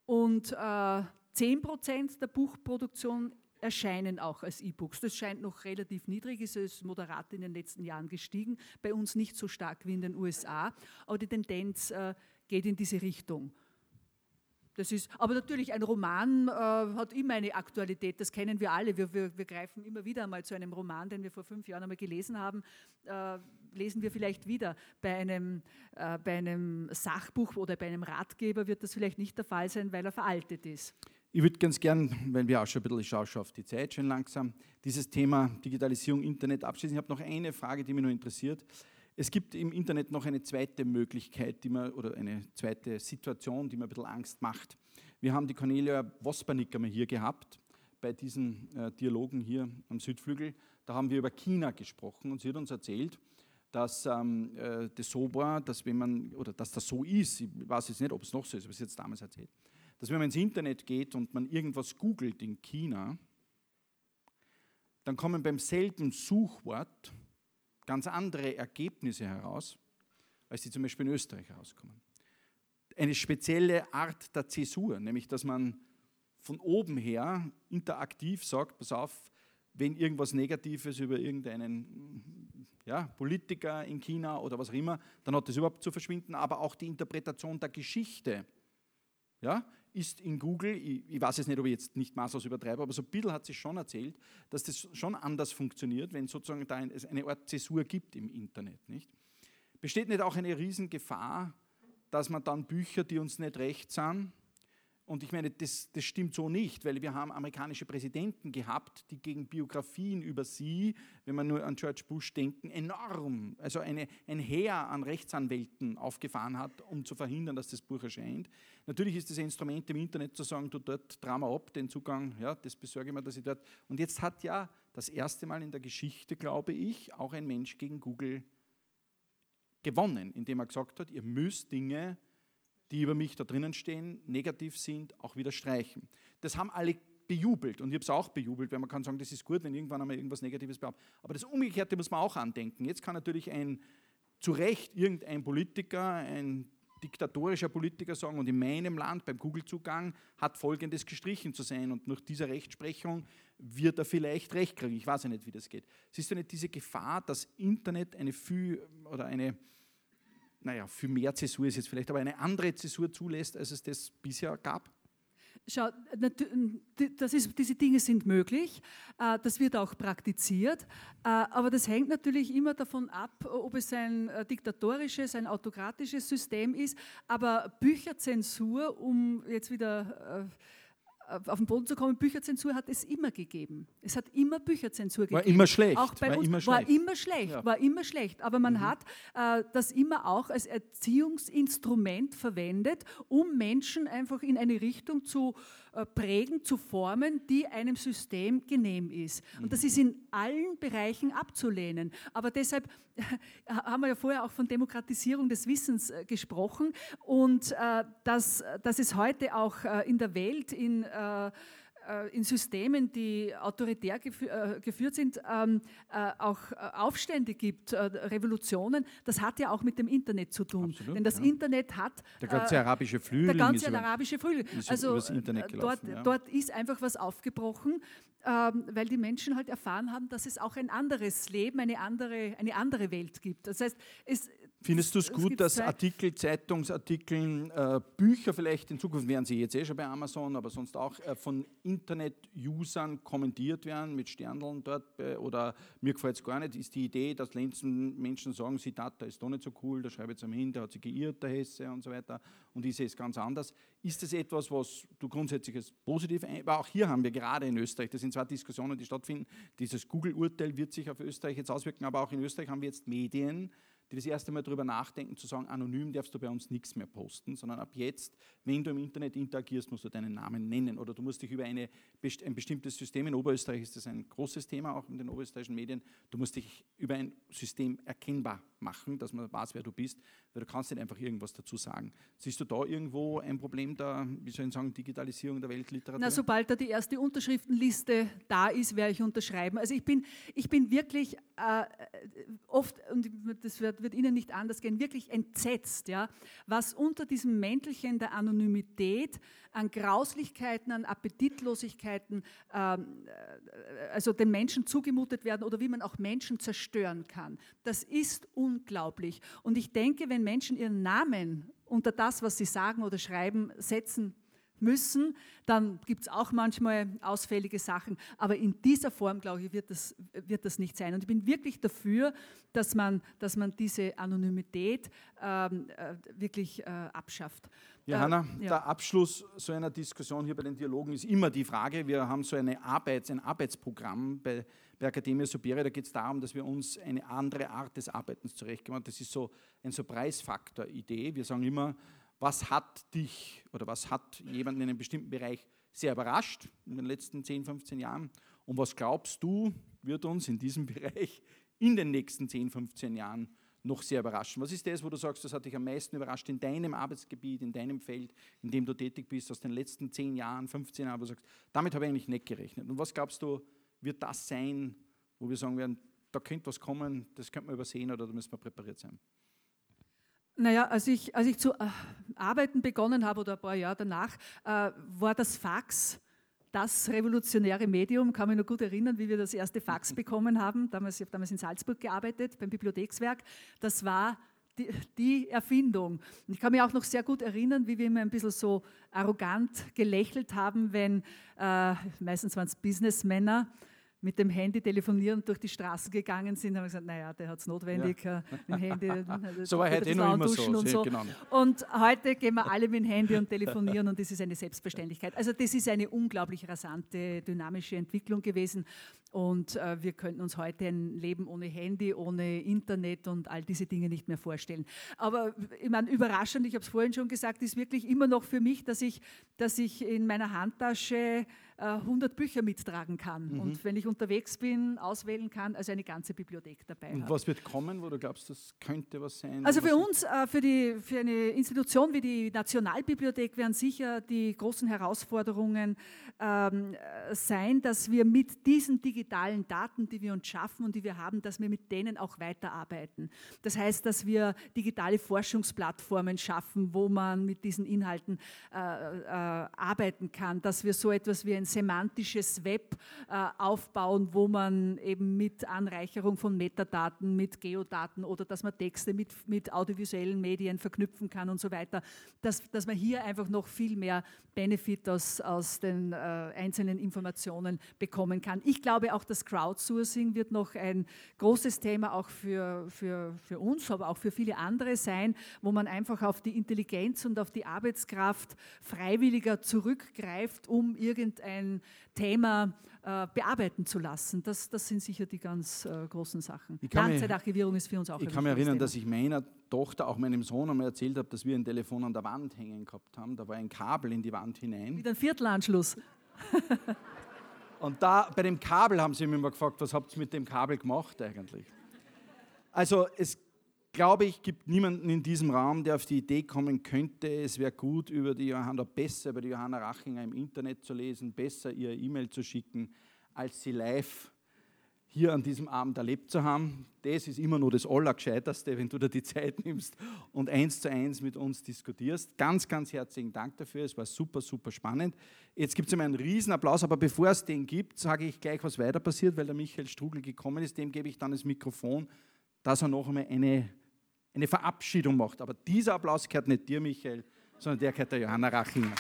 Und äh, 10 Prozent der Buchproduktion erscheinen auch als E-Books. Das scheint noch relativ niedrig, ist es moderat in den letzten Jahren gestiegen, bei uns nicht so stark wie in den USA, aber die Tendenz äh, geht in diese Richtung. Das ist, aber natürlich, ein Roman äh, hat immer eine Aktualität, das kennen wir alle. Wir, wir, wir, greifen immer wieder einmal zu einem Roman, den wir vor fünf Jahren einmal gelesen haben, äh, lesen wir vielleicht wieder. Bei einem, äh, bei einem Sachbuch oder bei einem Ratgeber wird das vielleicht nicht der Fall sein, weil er veraltet ist. Ich würde ganz gern, wenn wir auch schon ein bisschen schauen auf die Zeit, schon langsam, dieses Thema Digitalisierung, Internet abschließen. Ich habe noch eine Frage, die mich noch interessiert. Es gibt im Internet noch eine zweite Möglichkeit, die man, oder eine zweite Situation, die mir ein bisschen Angst macht. Wir haben die Cornelia Wospernick einmal hier gehabt, bei diesen äh, Dialogen hier am Südflügel. Da haben wir über China gesprochen und sie hat uns erzählt, dass ähm, äh, das so war, dass wenn man, oder dass das so ist, ich weiß jetzt nicht, ob es noch so ist, aber sie hat es damals erzählt, dass wenn man ins Internet geht und man irgendwas googelt in China, dann kommen beim selben Suchwort ganz andere Ergebnisse heraus, als die zum Beispiel in Österreich herauskommen. Eine spezielle Art der Zäsur, nämlich dass man von oben her interaktiv sagt, pass auf, wenn irgendwas Negatives über irgendeinen ja, Politiker in China oder was auch immer, dann hat das überhaupt zu verschwinden, aber auch die Interpretation der Geschichte. Ja, ist in Google, ich, ich, weiß jetzt nicht, ob ich jetzt nicht maßlos übertreibe, aber so ein bisschen hat sich schon erzählt, dass das schon anders funktioniert, wenn sozusagen da eine Art Zäsur gibt im Internet. Nicht? Besteht nicht auch eine Riesengefahr, dass man dann Bücher, die uns nicht recht sind, und ich meine, das, das, stimmt so nicht, weil wir haben amerikanische Präsidenten gehabt, die gegen Biografien über sie, wenn man nur an George Bush denken, enorm, also eine, ein Heer an Rechtsanwälten aufgefahren hat, um zu verhindern, dass das Buch erscheint. Natürlich ist das Instrument im Internet zu sagen, du dort Drama ab, den Zugang, ja, das besorge ich mir, dass ich dort. Und jetzt hat ja das erste Mal in der Geschichte, glaube ich, auch ein Mensch gegen Google gewonnen, indem er gesagt hat, ihr müsst Dinge die über mich da drinnen stehen, negativ sind, auch wieder streichen. Das haben alle bejubelt und ich habe es auch bejubelt, weil man kann sagen, das ist gut, wenn irgendwann einmal irgendwas Negatives behauptet. Aber das Umgekehrte muss man auch andenken. Jetzt kann natürlich ein, zu Recht irgendein Politiker, ein diktatorischer Politiker sagen, und in meinem Land beim Google-Zugang hat Folgendes gestrichen zu sein und nach dieser Rechtsprechung wird er vielleicht Recht kriegen. Ich weiß ja nicht, wie das geht. Es ist ja nicht diese Gefahr, dass Internet eine viel oder eine naja, für mehr Zäsur ist jetzt vielleicht, aber eine andere Zäsur zulässt, als es das bisher gab? Schau, das ist, diese Dinge sind möglich, äh, das wird auch praktiziert, äh, aber das hängt natürlich immer davon ab, ob es ein äh, diktatorisches, ein autokratisches System ist. Aber Bücherzensur, um jetzt wieder auf den Boden zu kommen, Bücherzensur hat es immer gegeben. Es hat immer Bücherzensur gegeben. War immer schlecht. Auch bei war, uns, immer schlecht. war immer schlecht. Ja. War immer schlecht. Aber man mhm. hat äh, das immer auch als Erziehungsinstrument verwendet, um Menschen einfach in eine Richtung zu äh, prägen, zu formen, die einem System genehm ist. Und das ist in allen Bereichen abzulehnen. Aber deshalb haben wir ja vorher auch von Demokratisierung des Wissens äh, gesprochen und äh, dass, dass es heute auch in der Welt in äh, in Systemen, die autoritär äh, geführt sind, ähm, äh, auch Aufstände gibt, Revolutionen, das hat ja auch mit dem Internet zu tun. Absolut, Denn das ja. Internet hat. Der ganze arabische Flügel. Der ganze ist arabische Flügel. Also gelaufen, dort, ja. dort, ist einfach was aufgebrochen, ähm, weil die Menschen halt erfahren haben, dass es auch ein anderes Leben, eine andere, eine andere Welt gibt. Das heißt, es, Findest du es gut, dass Artikel, Zeitungsartikel, äh, Bücher vielleicht in Zukunft, werden sie jetzt eh schon bei Amazon, aber sonst auch äh, von Internet-Usern kommentiert werden mit Sterndeln dort? Bei, oder mir gefällt es gar nicht, ist die Idee, dass Menschen sagen, Zitat, da ist doch nicht so cool, da schreibe ich jetzt am hin, der hat sich geirrt, der Hesse und so weiter und diese ist ganz anders. Ist das etwas, was du grundsätzlich als positiv, aber auch hier haben wir gerade in Österreich, das sind zwar Diskussionen, die stattfinden, dieses Google-Urteil wird sich auf Österreich jetzt auswirken, aber auch in Österreich haben wir jetzt Medien, die das erste Mal darüber nachdenken, zu sagen, anonym darfst du bei uns nichts mehr posten, sondern ab jetzt, wenn du im Internet interagierst, musst du deinen Namen nennen oder du musst dich über eine, ein bestimmtes System, in Oberösterreich ist das ein großes Thema, auch in den oberösterreichischen Medien, du musst dich über ein System erkennbar machen, dass man weiß, wer du bist, weil du kannst nicht einfach irgendwas dazu sagen. Siehst du da irgendwo ein Problem der, wie soll ich sagen, Digitalisierung der Weltliteratur? Na, sobald da die erste Unterschriftenliste da ist, werde ich unterschreiben. Also ich bin, ich bin wirklich äh, oft, und das wird, wird, Ihnen nicht anders gehen, wirklich entsetzt, ja, was unter diesem Mäntelchen der Anonymität an Grauslichkeiten, an Appetitlosigkeiten, ähm, äh, also den Menschen zugemutet werden oder wie man auch Menschen zerstören kann. Das ist unglaublich. Und ich denke, wenn Menschen ihren Namen unter das, was sie sagen oder schreiben, setzen müssen, dann gibt es auch manchmal ausfällige Sachen. Aber in dieser Form, glaube ich, wird das, wird das nicht sein. Und ich bin wirklich dafür, dass man, dass man diese Anonymität ähm, äh, wirklich äh, abschafft. Johanna, äh, ja. der Abschluss so einer Diskussion hier bei den Dialogen ist immer die Frage, wir haben so eine Arbeits-, ein Arbeitsprogramm bei, bei Academia Superior, da geht es darum, dass wir uns eine andere Art des Arbeitens zurechtgemacht haben. Das ist so ein so Preisfaktor-Idee. Wir sagen immer, was hat dich oder was hat jemanden in einem bestimmten Bereich sehr überrascht in den letzten 10, 15 Jahren und was glaubst du, wird uns in diesem (laughs) Bereich in den nächsten 10, 15 Jahren noch sehr überraschen? Was ist das, wo du sagst, das hat dich am meisten überrascht in deinem Arbeitsgebiet, in deinem Feld, in dem du tätig bist, aus den letzten 10 Jahren, 15 Jahren, wo du sagst, damit habe ich eigentlich nicht gerechnet. Und was glaubst du, wird das sein, wo wir sagen werden, da könnte was kommen, das könnte man übersehen oder da müssen wir präpariert sein? Naja, als ich, als ich zu äh, arbeiten begonnen habe oder ein paar Jahre danach, äh, war das Fax das revolutionäre Medium. Kann mich noch gut erinnern, wie wir das erste Fax (laughs) bekommen haben. Damals, ich habe damals in Salzburg gearbeitet, beim Bibliothekswerk. Das war die, die, Erfindung. Und ich kann mich auch noch sehr gut erinnern, wie wir immer ein bisschen so arrogant gelächelt haben, wenn äh, meistens waren es Businessmänner, mit dem Handy telefonieren durch die Straßen gegangen sind, haben wir gesagt, naja, der hat es notwendig, ja. mit dem Handy. (laughs) so war heute eh noch immer so. Und, so. Genau. und heute gehen wir alle mit dem Handy und telefonieren und das ist eine Selbstverständlichkeit. Also das ist eine unglaublich rasante, dynamische Entwicklung gewesen und äh, wir könnten uns heute ein Leben ohne Handy, ohne Internet und all diese Dinge nicht mehr vorstellen. Aber ich meine, überraschend, ich habe es vorhin schon gesagt, ist wirklich immer noch für mich, dass ich, dass ich in meiner Handtasche 100 äh, Bücher mittragen kann. Mhm. Und wenn ich unterwegs bin, auswählen kann, also eine ganze Bibliothek dabei. Und was wird kommen, wo du glaubst, das könnte was sein? Also für uns, äh, für, die, für eine Institution wie die Nationalbibliothek werden sicher die großen Herausforderungen ähm, sein, dass wir mit diesen digitalen Daten, die wir uns schaffen und die wir haben, dass wir mit denen auch weiterarbeiten. Das heißt, dass wir digitale Forschungsplattformen schaffen, wo man mit diesen Inhalten äh, äh, arbeiten kann, dass wir so etwas wie ein semantisches Web äh, aufbauen, wo man eben mit Anreicherung von Metadaten, mit Geodaten oder dass man Texte mit, mit audiovisuellen Medien verknüpfen kann und so weiter, dass, dass man hier einfach noch viel mehr Benefit aus, aus den äh, einzelnen Informationen bekommen kann. Ich glaube auch, das Crowdsourcing wird noch ein großes Thema auch für, für, für uns, aber auch für viele andere sein, wo man einfach auf die Intelligenz und auf die Arbeitskraft Freiwilliger zurückgreift, um irgendein Thema äh, bearbeiten zu lassen. Das, das sind sicher die ganz äh, großen Sachen. Langzeitarchivierung ist für uns auch Ich kann mich erinnern, Thema. dass ich meiner Tochter, auch meinem Sohn einmal erzählt habe, dass wir ein Telefon an der Wand hängen gehabt haben. Da war ein Kabel in die Wand hinein. Mit einem Viertelanschluss. (laughs) Und da bei dem Kabel haben sie mich immer gefragt, was habt ihr mit dem Kabel gemacht eigentlich? Also es glaube ich, gibt niemanden in diesem Raum, der auf die Idee kommen könnte, es wäre gut, über die Johanna, besser über die Johanna Rachinger im Internet zu lesen, besser ihr E-Mail zu schicken, als sie live hier an diesem Abend erlebt zu haben. Das ist immer nur das Allergescheiterste, wenn du dir die Zeit nimmst und eins zu eins mit uns diskutierst. Ganz, ganz herzlichen Dank dafür. Es war super, super spannend. Jetzt gibt es immer einen Riesenapplaus, aber bevor es den gibt, sage ich gleich, was weiter passiert, weil der Michael Strugel gekommen ist. Dem gebe ich dann das Mikrofon, dass er noch einmal eine eine Verabschiedung macht. Aber dieser Applaus gehört nicht dir, Michael, sondern der gehört der Johanna Rachinger.